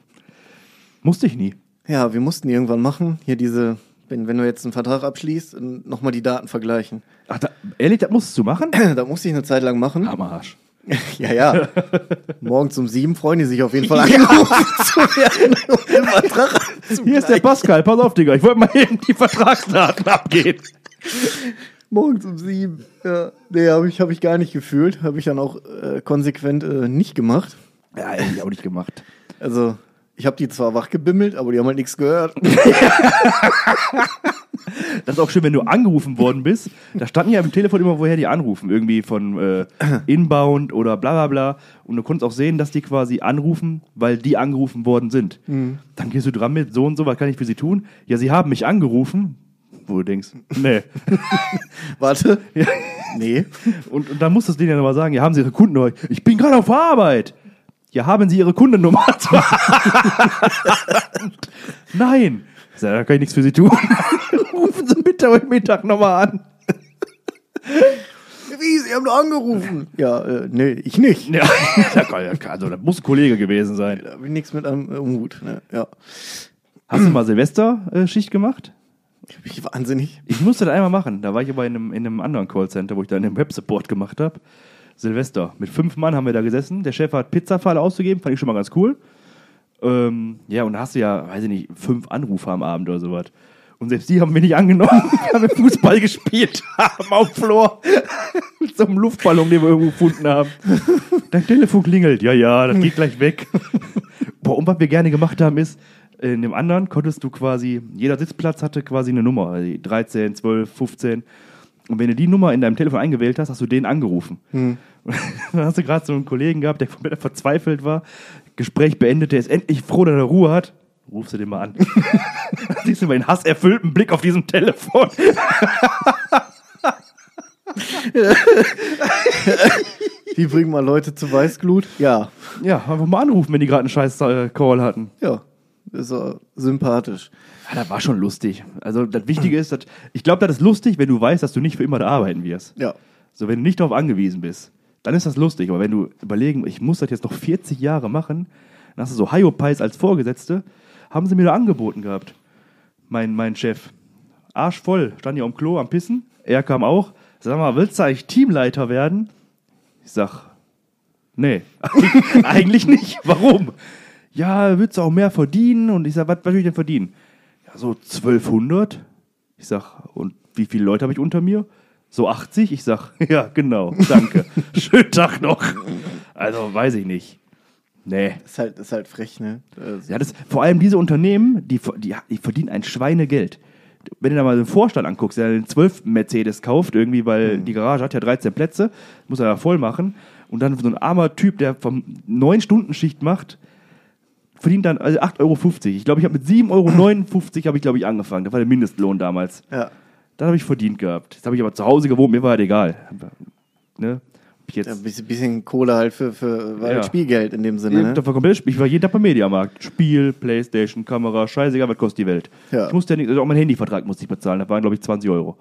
Musste ich nie. Ja, wir mussten die irgendwann machen. Hier diese, wenn, wenn du jetzt einen Vertrag abschließt, nochmal die Daten vergleichen. Ach, da, ehrlich, das musstest du machen? <clears throat> Da musste ich eine Zeit lang machen. Am Arsch. <laughs> Ja, ja. <laughs> Morgens um sieben freuen die sich auf jeden Fall angerufen <laughs> zu werden, um den Vertrag Hier ist der Pascal, pass auf, Digga. Ich wollte mal eben die Vertragsdaten abgehen. Morgens um sieben. Ja. Nee, habe ich, hab ich gar nicht gefühlt. Habe ich dann auch äh, konsequent äh, nicht gemacht. Ja, hätte ich auch nicht gemacht. Also, ich habe die zwar wachgebimmelt, aber die haben halt nichts gehört. <laughs> Das ist auch schön, wenn du angerufen worden bist. Da standen ja im Telefon immer, woher die anrufen. Irgendwie von äh, <clears throat> Inbound oder bla bla bla. Und du konntest auch sehen, dass die quasi anrufen, weil die angerufen worden sind. Dann gehst du dran mit so und so, was kann ich für sie tun? Ja, sie haben mich angerufen. Wo du denkst, nee. <laughs> Warte. Ja. Nee. Und, und dann musst du denen ja nochmal sagen, ja, haben sie ihre Kundennummer? Ich bin gerade auf Arbeit. Ja, haben sie ihre Kundennummer? <laughs> Nein. Da kann ich nichts für sie tun. <laughs> Rufen Sie bitte heute Mittag nochmal an. <laughs> Wie? Sie haben doch angerufen. Ja, äh, nee, ich nicht. Ja, also das muss ein Kollege gewesen sein. Da habe ich nichts mit am am Hut. Ne? Ja. Hast du mal Silvester-Schicht gemacht? Ich wahnsinnig. Ich musste das einmal machen. Da war ich aber in einem, in einem anderen Callcenter, wo ich dann einen Web-Support gemacht habe. Silvester. Mit fünf Mann haben wir da gesessen. Der Chef hat Pizzapfahl auszugeben, fand ich schon mal ganz cool. Ähm, ja, und da hast du ja, weiß ich nicht, fünf Anrufe am Abend oder sowas. Und selbst die haben wir nicht angenommen. <laughs> Wir haben Fußball gespielt haben auf dem Floor. <laughs> Mit so einem Luftballon, den wir irgendwo gefunden haben. Dein Telefon klingelt. Ja, ja, das geht gleich weg. <laughs> Boah, und was wir gerne gemacht haben, ist, in dem anderen konntest du quasi, jeder Sitzplatz hatte quasi eine Nummer, also 13, 12, 15. Und wenn du die Nummer in deinem Telefon eingewählt hast, hast du den angerufen. Und <laughs> dann hast du gerade so einen Kollegen gehabt, der komplett verzweifelt war. Gespräch beendet, der ist endlich froh, dass er Ruhe hat. Rufst du den mal an. Dann <laughs> siehst du mal den hasserfüllten Blick auf diesem Telefon. <laughs> Wie bringen mal Leute zu Weißglut? Ja. Ja, einfach mal anrufen, wenn die gerade einen scheiß äh, Call hatten. Ja. Ist auch sympathisch. Ja, das war schon lustig. Also das Wichtige ist, dass, ich glaube, das ist lustig, wenn du weißt, dass du nicht für immer da arbeiten wirst. Ja. So, wenn du nicht darauf angewiesen bist, dann ist das lustig. Aber wenn du überlegen, ich muss das jetzt noch 40 Jahre machen, dann hast du so Hyopies als Vorgesetzte, haben sie mir da angeboten gehabt. Mein, mein Chef. Arschvoll, stand hier am Klo am Pissen. Er kam auch. Sag mal, willst du eigentlich Teamleiter werden? Ich sag, nee, <laughs> eigentlich nicht. Warum? Ja, würdest du auch mehr verdienen? Und ich sag, was, was will ich denn verdienen? Ja, so 1200. Ich sag, und wie viele Leute habe ich unter mir? So 80? Ich sag, <laughs> ja, genau, danke. <laughs> Schönen Tag noch. Also, weiß ich nicht. Nee. Ist halt, ist halt frech, ne? Äh, Ja, das, vor allem diese Unternehmen, die, die, die verdienen ein Schweinegeld. Wenn du da mal den Vorstand anguckst, der einen 12 Mercedes kauft, irgendwie, weil die Garage hat ja 13 Plätze, muss er ja voll machen. Und dann so ein armer Typ, der vom 9-Stunden-Schicht macht, verdient dann also 8,50 Euro. Ich glaube, ich habe mit 7,59 Euro habe ich, glaube ich, angefangen. Das war der Mindestlohn damals. Ja. Dann habe ich verdient gehabt. Jetzt habe ich aber zu Hause gewohnt, mir war halt egal. Ne? Ich jetzt, ja ein bisschen, bisschen Kohle halt für, für halt Ja. Spielgeld in dem Sinne, ne? Das war komplett, ich war jeden Tag beim Mediamarkt. Spiel, Playstation, Kamera, scheißegal, was kostet die Welt. Ja. Ich musste ja nicht, also auch meinen Handyvertrag musste ich bezahlen. Das waren, glaube ich, 20 Euro.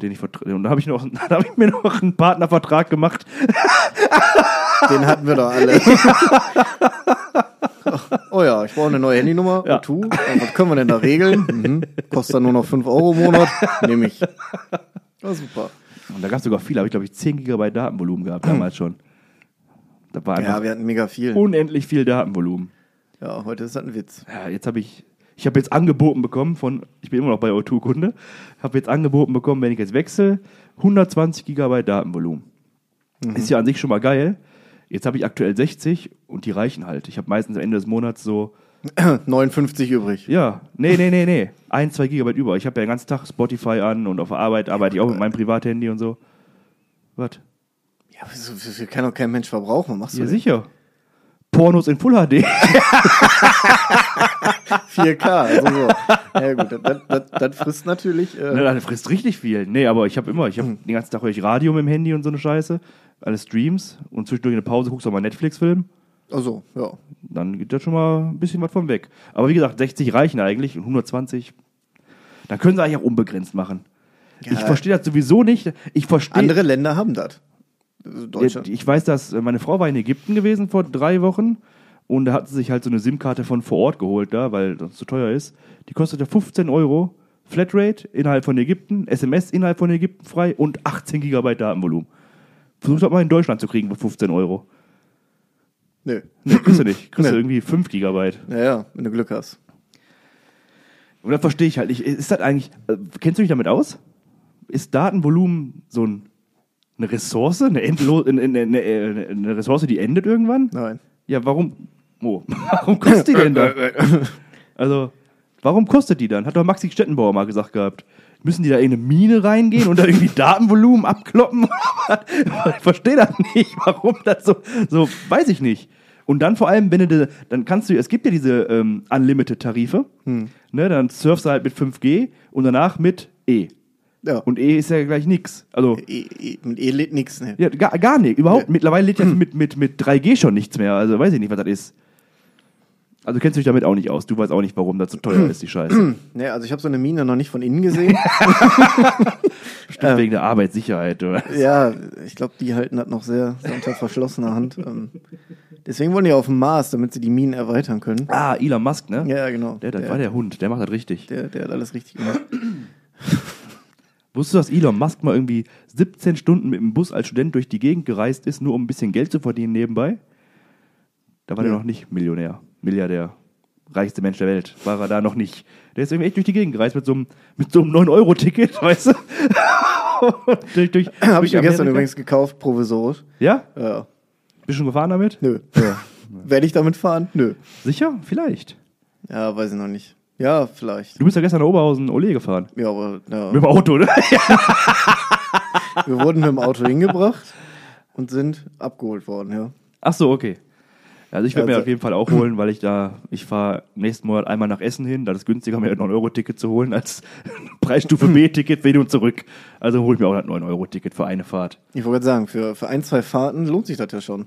Den ich und da habe ich, noch- <laughs> dann hab ich mir noch einen Partnervertrag gemacht. Den hatten wir doch alle. <laughs> oh ja, ich brauche eine neue Handynummer. Ja. O2. Und was können wir denn da regeln? Mhm. Kostet dann nur noch 5 Euro im Monat. Nehme ich. Ja, super. Und da gab es sogar viele, habe ich, glaube ich, 10 GB Datenvolumen gehabt damals schon. Da war einfach Ja, wir hatten mega viel. unendlich viel Datenvolumen. Ja, heute ist das ein Witz. Ja, jetzt habe ich, ich habe jetzt angeboten bekommen von, ich bin immer noch bei O2-Kunde, habe jetzt angeboten bekommen, wenn ich jetzt wechsle, 120 Gigabyte Datenvolumen. Ist ja an sich schon mal geil. Jetzt habe ich aktuell 60 und die reichen halt. Ich habe meistens am Ende des Monats so, <clears throat> 59 übrig. ja, nee, nee, nee, nee, ein, zwei Gigabyte über. Ich habe ja den ganzen Tag Spotify an und auf der Arbeit arbeite ich auch mit meinem Privathandy und so. Was? Ja, wieso, wieso kann doch kein Mensch verbrauchen? Was machst du Ja, denn? sicher. Pornos in Full HD. 4K. <laughs> Also so. Ja gut, das, das, das frisst natürlich. Äh, das frisst richtig viel. Nee, aber ich habe immer, ich habe den ganzen Tag höre ich Radio mit dem Handy und so eine Scheiße. Alle Streams und zwischendurch in der Pause guckst du auch mal Netflix-Film. also, ja. Dann geht da schon mal ein bisschen was von weg. Aber wie gesagt, 60 reichen eigentlich und 120, dann können sie eigentlich auch unbegrenzt machen. Ich verstehe das sowieso nicht. Ich verstehe. Andere Länder haben das. Also Ja, Deutschland. Ich weiß, dass äh, meine Frau war in Ägypten gewesen vor drei Wochen und da hat sie sich halt so eine SIM-Karte von vor Ort geholt da, weil das so teuer ist. Die kostete 15 Euro, Flatrate innerhalb von Ägypten, SMS innerhalb von Ägypten frei und 18 Gigabyte Datenvolumen. Versuch das mal in Deutschland zu kriegen für 15 Euro. Nö. Nee, kriegst du nicht. <clears throat> Kriegst du irgendwie 5 Gigabyte. Naja, wenn du Glück hast. Und das verstehe ich halt nicht. Ist das eigentlich, äh, kennst du dich damit aus? Ist Datenvolumen so ein, eine Ressource, eine, endlo <laughs> eine, eine, eine, eine Ressource, die endet irgendwann? Nein. Ja, warum? Oh, <laughs> warum kostet die denn dann? <laughs> Also, warum kostet die dann? Hat doch Maxi Stettenbauer mal gesagt gehabt. Müssen die da in eine Mine reingehen und da irgendwie Datenvolumen abkloppen? ich <laughs> verstehe das nicht. Warum das so, so, weiß ich nicht. Und dann vor allem, wenn du, dann kannst du, es gibt ja diese ähm, Unlimited-Tarife, ne, dann surfst du halt mit 5G und danach mit E. Ja. Und E ist ja gleich nix. Also, E, e, mit E lädt nix, ne? ja, gar, gar nicht. Überhaupt. Nee. Mittlerweile lädt ja mit, mit, mit 3G schon nichts mehr. Also weiß ich nicht, was das ist. Also kennst du dich damit auch nicht aus. Du weißt auch nicht, warum das so teuer ist, die Scheiße. Ne, also ich habe so eine Mine noch nicht von innen gesehen. <laughs> <laughs> Bestimmt wegen der Arbeitssicherheit, oder? ja, ich glaube, die halten das noch sehr, sehr unter verschlossener Hand. Ähm, deswegen wollen die auf dem Mars, damit sie die Minen erweitern können. Ah, Elon Musk, ne? Ja, genau. Der, das war der Hund, der macht das richtig. der, der hat alles richtig gemacht. <clears throat> Wusstest du, dass Elon Musk mal irgendwie 17 Stunden mit dem Bus als Student durch die Gegend gereist ist, nur um ein bisschen Geld zu verdienen nebenbei? Da war der Ja. noch nicht Millionär, Milliardär. Reichste Mensch der Welt. War er da noch nicht. Der ist irgendwie echt durch die Gegend gereist mit so einem, mit so einem 9-Euro-Ticket, <laughs> weißt du? <laughs> durch, durch, Habe ich mir gestern übrigens gekauft, provisorisch. Ja? Ja. Bist du schon gefahren damit? Nö. <laughs> Werde ich damit fahren? Nö. Sicher? Vielleicht. Ja, weiß ich noch nicht. Ja, vielleicht. Du bist ja gestern nach Oberhausen Ole gefahren. Ja, aber ja. Mit dem Auto, ne? wir wurden mit dem Auto hingebracht und sind abgeholt worden, ja. Ach so, okay. Also ich werde mir Also- auf jeden Fall auch holen, weil ich da, ich fahre nächsten Monat einmal nach Essen hin. Da ist es günstiger, mir ein 9-Euro-Ticket zu holen als <laughs> Preisstufe <laughs> B-Ticket hin und zurück. Also hole ich mir auch das 9-Euro-Ticket für eine Fahrt. Ich wollte gerade sagen, für, für ein, zwei Fahrten lohnt sich das ja schon.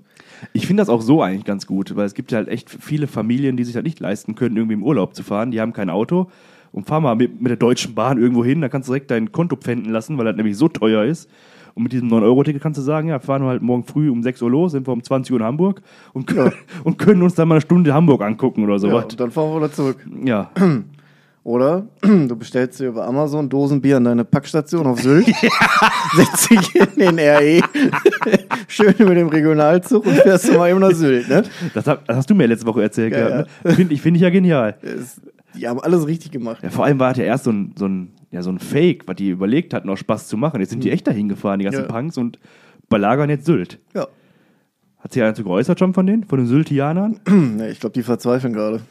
Ich finde das auch so eigentlich ganz gut, weil es gibt ja halt echt viele Familien, die sich das nicht leisten können, irgendwie im Urlaub zu fahren. Die haben kein Auto und fahr mal mit, mit der Deutschen Bahn irgendwo hin, da kannst du direkt dein Konto pfänden lassen, weil das nämlich so teuer ist. Und mit diesem 9-Euro-Ticket kannst du sagen, ja, fahren wir halt morgen früh um 6 Uhr los, sind wir um 20 Uhr in Hamburg und, können- <laughs> und können uns dann mal eine Stunde Hamburg angucken oder Ja, sowas. und dann fahren wir wieder zurück. Ja. <clears throat> Oder <clears throat> du bestellst dir über Amazon Dosenbier an deine Packstation auf Sylt, <laughs> <laughs> setzt dich in den RE, schön mit dem Regionalzug und fährst du mal eben nach Sylt. Ne? Das, hab, das hast du mir letzte Woche erzählt. Ja, gehabt, Ne? Finde ich, find ich ja genial. Die haben alles richtig gemacht. Ja, vor allem war es ja erst so ein, so ein, ja, so ein Fake, was die überlegt hatten, auch Spaß zu machen. Jetzt sind die echt dahin gefahren, die ganzen. Ja. Punks, und belagern jetzt Sylt. Ja. Hat sich einer zu geäußert schon von denen? Von den Syltianern? <clears throat> Ne, ich glaube, die verzweifeln gerade.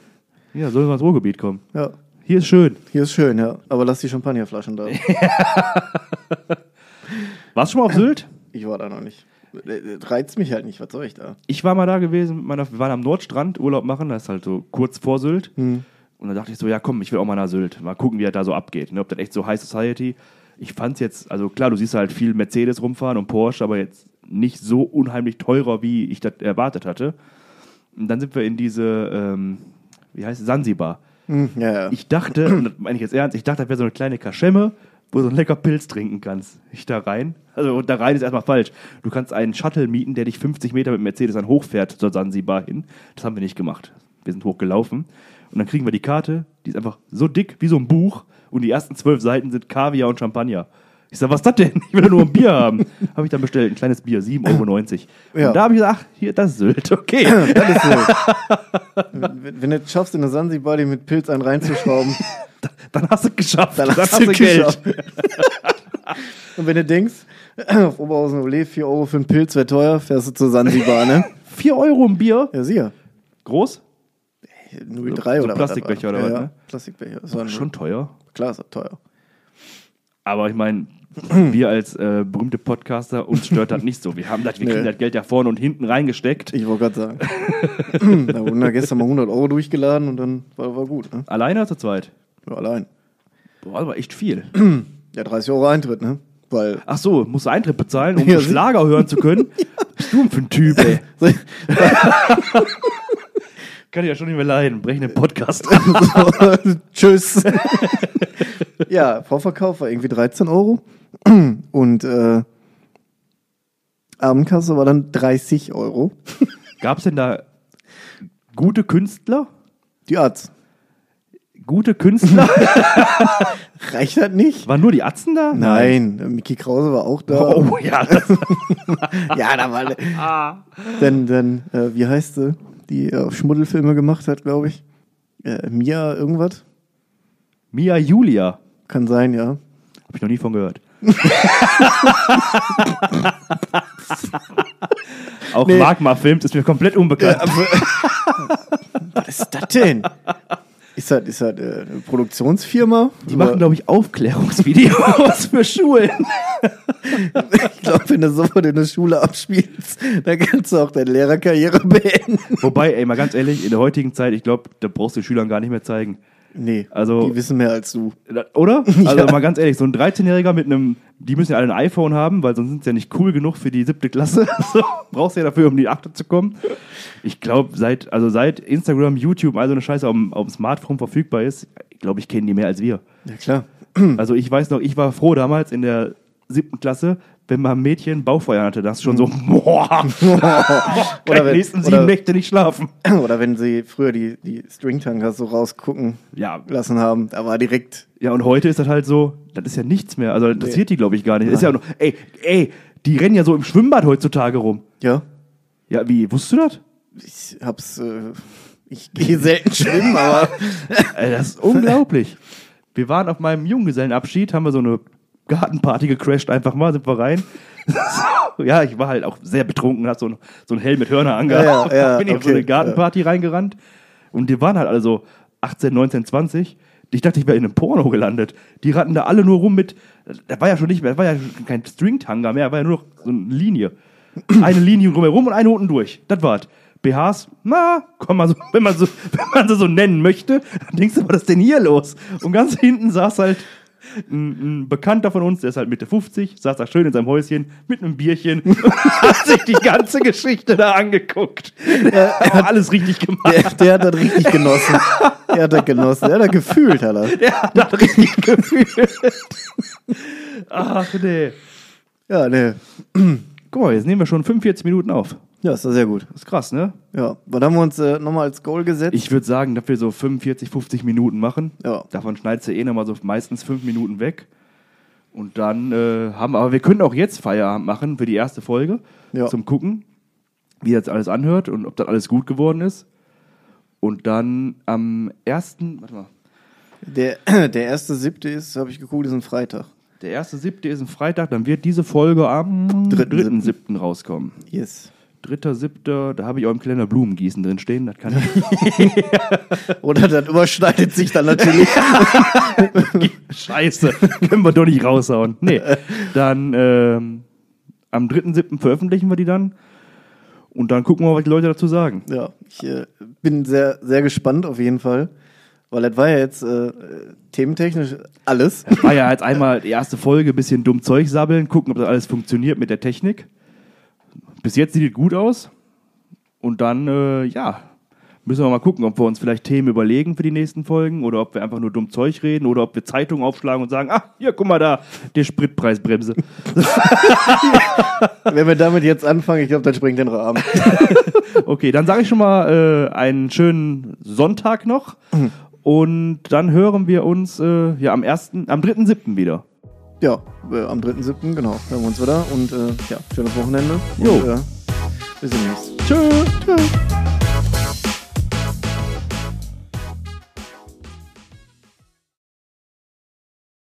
Ja, sollen wir ins Ruhrgebiet kommen. Ja. Hier ist schön. Hier ist schön, ja. Aber lass die Champagnerflaschen da. <laughs> Warst du schon mal auf Sylt? <clears throat> Ich war da noch nicht. Reizt mich halt nicht. Was soll ich da? Ich war mal da gewesen, mit meiner, wir waren am Nordstrand Urlaub machen, das ist halt so kurz vor Sylt. Hm. Und dann dachte ich so, ja komm, ich will auch mal nach Sylt. Mal gucken, wie das da so abgeht. Ne? Ob das echt so High Society. Ich fand's jetzt, also klar, du siehst halt viel Mercedes rumfahren und Porsche, aber jetzt nicht so unheimlich teurer, wie ich das erwartet hatte. Und dann sind wir in diese, ähm, wie heißt es, Sansibar. Hm, ja, ja. Ich dachte, und das meine ich jetzt ernst, ich dachte, das wäre so eine kleine Kaschemme, wo du so einen lecker Pilz trinken kannst. Ich da rein. Also da rein ist erstmal falsch. Du kannst einen Shuttle mieten, der dich 50 Meter mit Mercedes dann hochfährt zur Sansibar hin. Das haben wir nicht gemacht. Wir sind hochgelaufen. Und dann kriegen wir die Karte, die ist einfach so dick wie so ein Buch. Und die ersten zwölf Seiten sind Kaviar und Champagner. Ich sag, was ist das denn? Ich will doch nur ein Bier haben. <laughs> Habe ich dann bestellt, ein kleines Bier, 7,90 Euro. Ja. Und da habe ich gesagt, ach, hier, das ist Sylt, okay. <laughs> Das ist so. <laughs> wenn, wenn du es schaffst, in eine Sansibar die mit Pilz einen reinzuschrauben, Dann hast du es geschafft. dann hast du geschafft. Und wenn du denkst, <clears throat> auf Oberhausen Ole, 4 Euro für einen Pilz wäre teuer, fährst du zur Sansibar, ne? 4 Euro ein Bier. Ja, sicher. Groß? 03 So oder was das Plastikbecher oder ja, was, ja, ne? Plastikbecher. Das war Schon teuer. Klar, ist das teuer. Aber ich meine, wir als äh, berühmte Podcaster, uns stört das nicht so. Wir haben das, wir <laughs> Nee. kriegen das Geld ja vorne und hinten reingesteckt. Ich wollte gerade sagen. <laughs> da wurden da gestern mal 100 Euro durchgeladen und dann war, war gut, ne? Alleine oder zu zweit? Ja, allein. Boah, war echt viel. <clears throat> Ja, 30 Euro Eintritt, ne? Weil Ach so, musst du Eintritt bezahlen, um Ja, so Schlager hören zu können? <laughs> Was bist du denn für ein Typ, ey? Kann ich ja schon nicht mehr leiden. Brechen den Podcast <laughs> ab. Tschüss. <laughs> Ja, Vorverkauf war irgendwie 13 Euro. Und äh, Abendkasse war dann 30 Euro. Gab es denn da gute Künstler? Die Arzt. Gute Künstler? <laughs> Reicht das nicht? Waren nur die Atzen da? Nein, Mickey Krause war auch da. Oh ja, das, Ja, da war. Dann, dann äh, wie heißt sie, die äh, Schmuddelfilme gemacht hat, glaube ich. Äh, Mia irgendwas? Mia Julia. Kann sein, ja. Habe ich noch nie von gehört. <laughs> Auch Nee. Magma filmt, ist mir komplett unbekannt. <laughs> Was ist das denn? Ist das, ist das äh, eine Produktionsfirma? Die machen, glaube ich, Aufklärungsvideos <laughs> für Schulen. <laughs> ich glaube, wenn du sofort in der Schule abspielst, dann kannst du auch deine Lehrerkarriere beenden. Wobei, ey, mal ganz ehrlich, in der heutigen Zeit, ich glaube, da brauchst du Schülern gar nicht mehr zeigen. Nee, Also- die wissen mehr als du. Oder? <laughs> Also Ja. mal ganz ehrlich, so ein 13-Jähriger mit einem, die müssen ja alle ein iPhone haben, weil sonst sind sie ja nicht cool genug für die siebte Klasse. <laughs> So, brauchst du ja dafür, um die achte zu kommen. Ich glaube, seit, also seit Instagram, YouTube, also eine Scheiße auf dem, auf dem Smartphone verfügbar ist, glaube ich, kennen die mehr als wir. Ja, klar. Also ich weiß noch, ich war froh damals in der siebten Klasse, wenn mal ein Mädchen Bauchfeuer hatte, das ist schon so, <laughs> boah, Oder die wenn- nächsten sieben oder- Nächte nicht schlafen. <clears throat> Oder wenn sie früher die, die Stringtankers so rausgucken Ja, lassen haben, da war direkt. Ja, und heute ist das halt so, das ist ja nichts mehr. Also das interessiert die, glaube ich, gar nicht. Ist ja nur, ey, ey, die rennen ja so im Schwimmbad heutzutage rum. Ja, Ja, wie, wusstest du das? ich hab's. Äh, ich gehe selten schwimmen, aber. <laughs> Ey, das ist unglaublich. <laughs> Wir waren auf meinem Junggesellenabschied, haben wir so eine Gartenparty gecrashed, einfach mal, sind wir rein. <laughs> Ja, ich war halt auch sehr betrunken, hat so ein, so ein Helm mit Hörner angehabt. Ja, ja, <laughs> ja, bin ich auf so okay, eine Gartenparty reingerannt und die waren halt alle so 18, 19, 20. Ich dachte, ich wäre in einem Porno gelandet. Die rannten da alle nur rum mit, da war ja schon nicht mehr, da war ja kein Stringtanger mehr, war ja nur noch so eine Linie. <clears throat> Eine Linie drumherum und eine unten durch. Das war's. BHs, na, komm mal so, <laughs> wenn man so, wenn man sie so nennen möchte, dann denkst du, was ist denn hier los? Und ganz hinten saß halt ein, ein Bekannter von uns, der ist halt Mitte 50, saß da schön in seinem Häuschen mit einem Bierchen <laughs> und hat sich die ganze Geschichte da angeguckt. Er hat alles richtig gemacht. Der, der hat das richtig genossen. Der hat das genossen. Der hat das gefühlt, hat er. <laughs> Der hat das richtig gefühlt. Ach nee. Ja, ne. Guck mal, jetzt nehmen wir schon 45 Minuten auf. Ja, ist doch sehr gut. Das ist krass, ne? Ja, was haben wir uns äh, nochmal als Goal gesetzt? Ich würde sagen, dass wir so 45, 50 Minuten machen. Ja. Davon schneidest du eh nochmal so meistens fünf Minuten weg. Und dann äh, haben wir, aber wir können auch jetzt Feierabend machen für die erste Folge. Ja. Zum Gucken, wie das alles anhört und ob das alles gut geworden ist. Und dann am ersten, warte mal, Der, <clears throat> der erste siebte ist, habe ich geguckt, ist ein Freitag. Der erste siebte ist ein Freitag, dann wird diese Folge am Dritten dritten siebten rauskommen. Yes. Dritter, siebter, da habe ich auch im Kalender Blumengießen drin stehen, das kann ich. <laughs> Oder das überschneidet sich dann natürlich. <laughs> Scheiße, können wir doch nicht raushauen. Nee, dann ähm, am 3.7. veröffentlichen wir die dann und dann gucken wir, was die Leute dazu sagen. ja, ich äh, bin sehr, sehr gespannt auf jeden Fall. Weil das war ja jetzt äh, thementechnisch alles. War ja jetzt einmal die erste Folge, bisschen dumm Zeug sabbeln, gucken, ob das alles funktioniert mit der Technik. Bis jetzt sieht es gut aus. Und dann, äh, ja, müssen wir mal gucken, ob wir uns vielleicht Themen überlegen für die nächsten Folgen oder ob wir einfach nur dumm Zeug reden oder ob wir Zeitungen aufschlagen und sagen, ah, hier, guck mal da, die Spritpreisbremse. <laughs> Wenn wir damit jetzt anfangen, ich glaube, das springt den Rahmen. <laughs> Okay, dann sage ich schon mal äh, einen schönen Sonntag noch. Und dann hören wir uns äh, ja am 1., am 3.7. wieder. Ja, äh, am 3.7., genau, hören wir uns wieder. Und äh, ja, schönes Wochenende. Jo. Und, äh, bis demnächst. Tschö. Tschüss.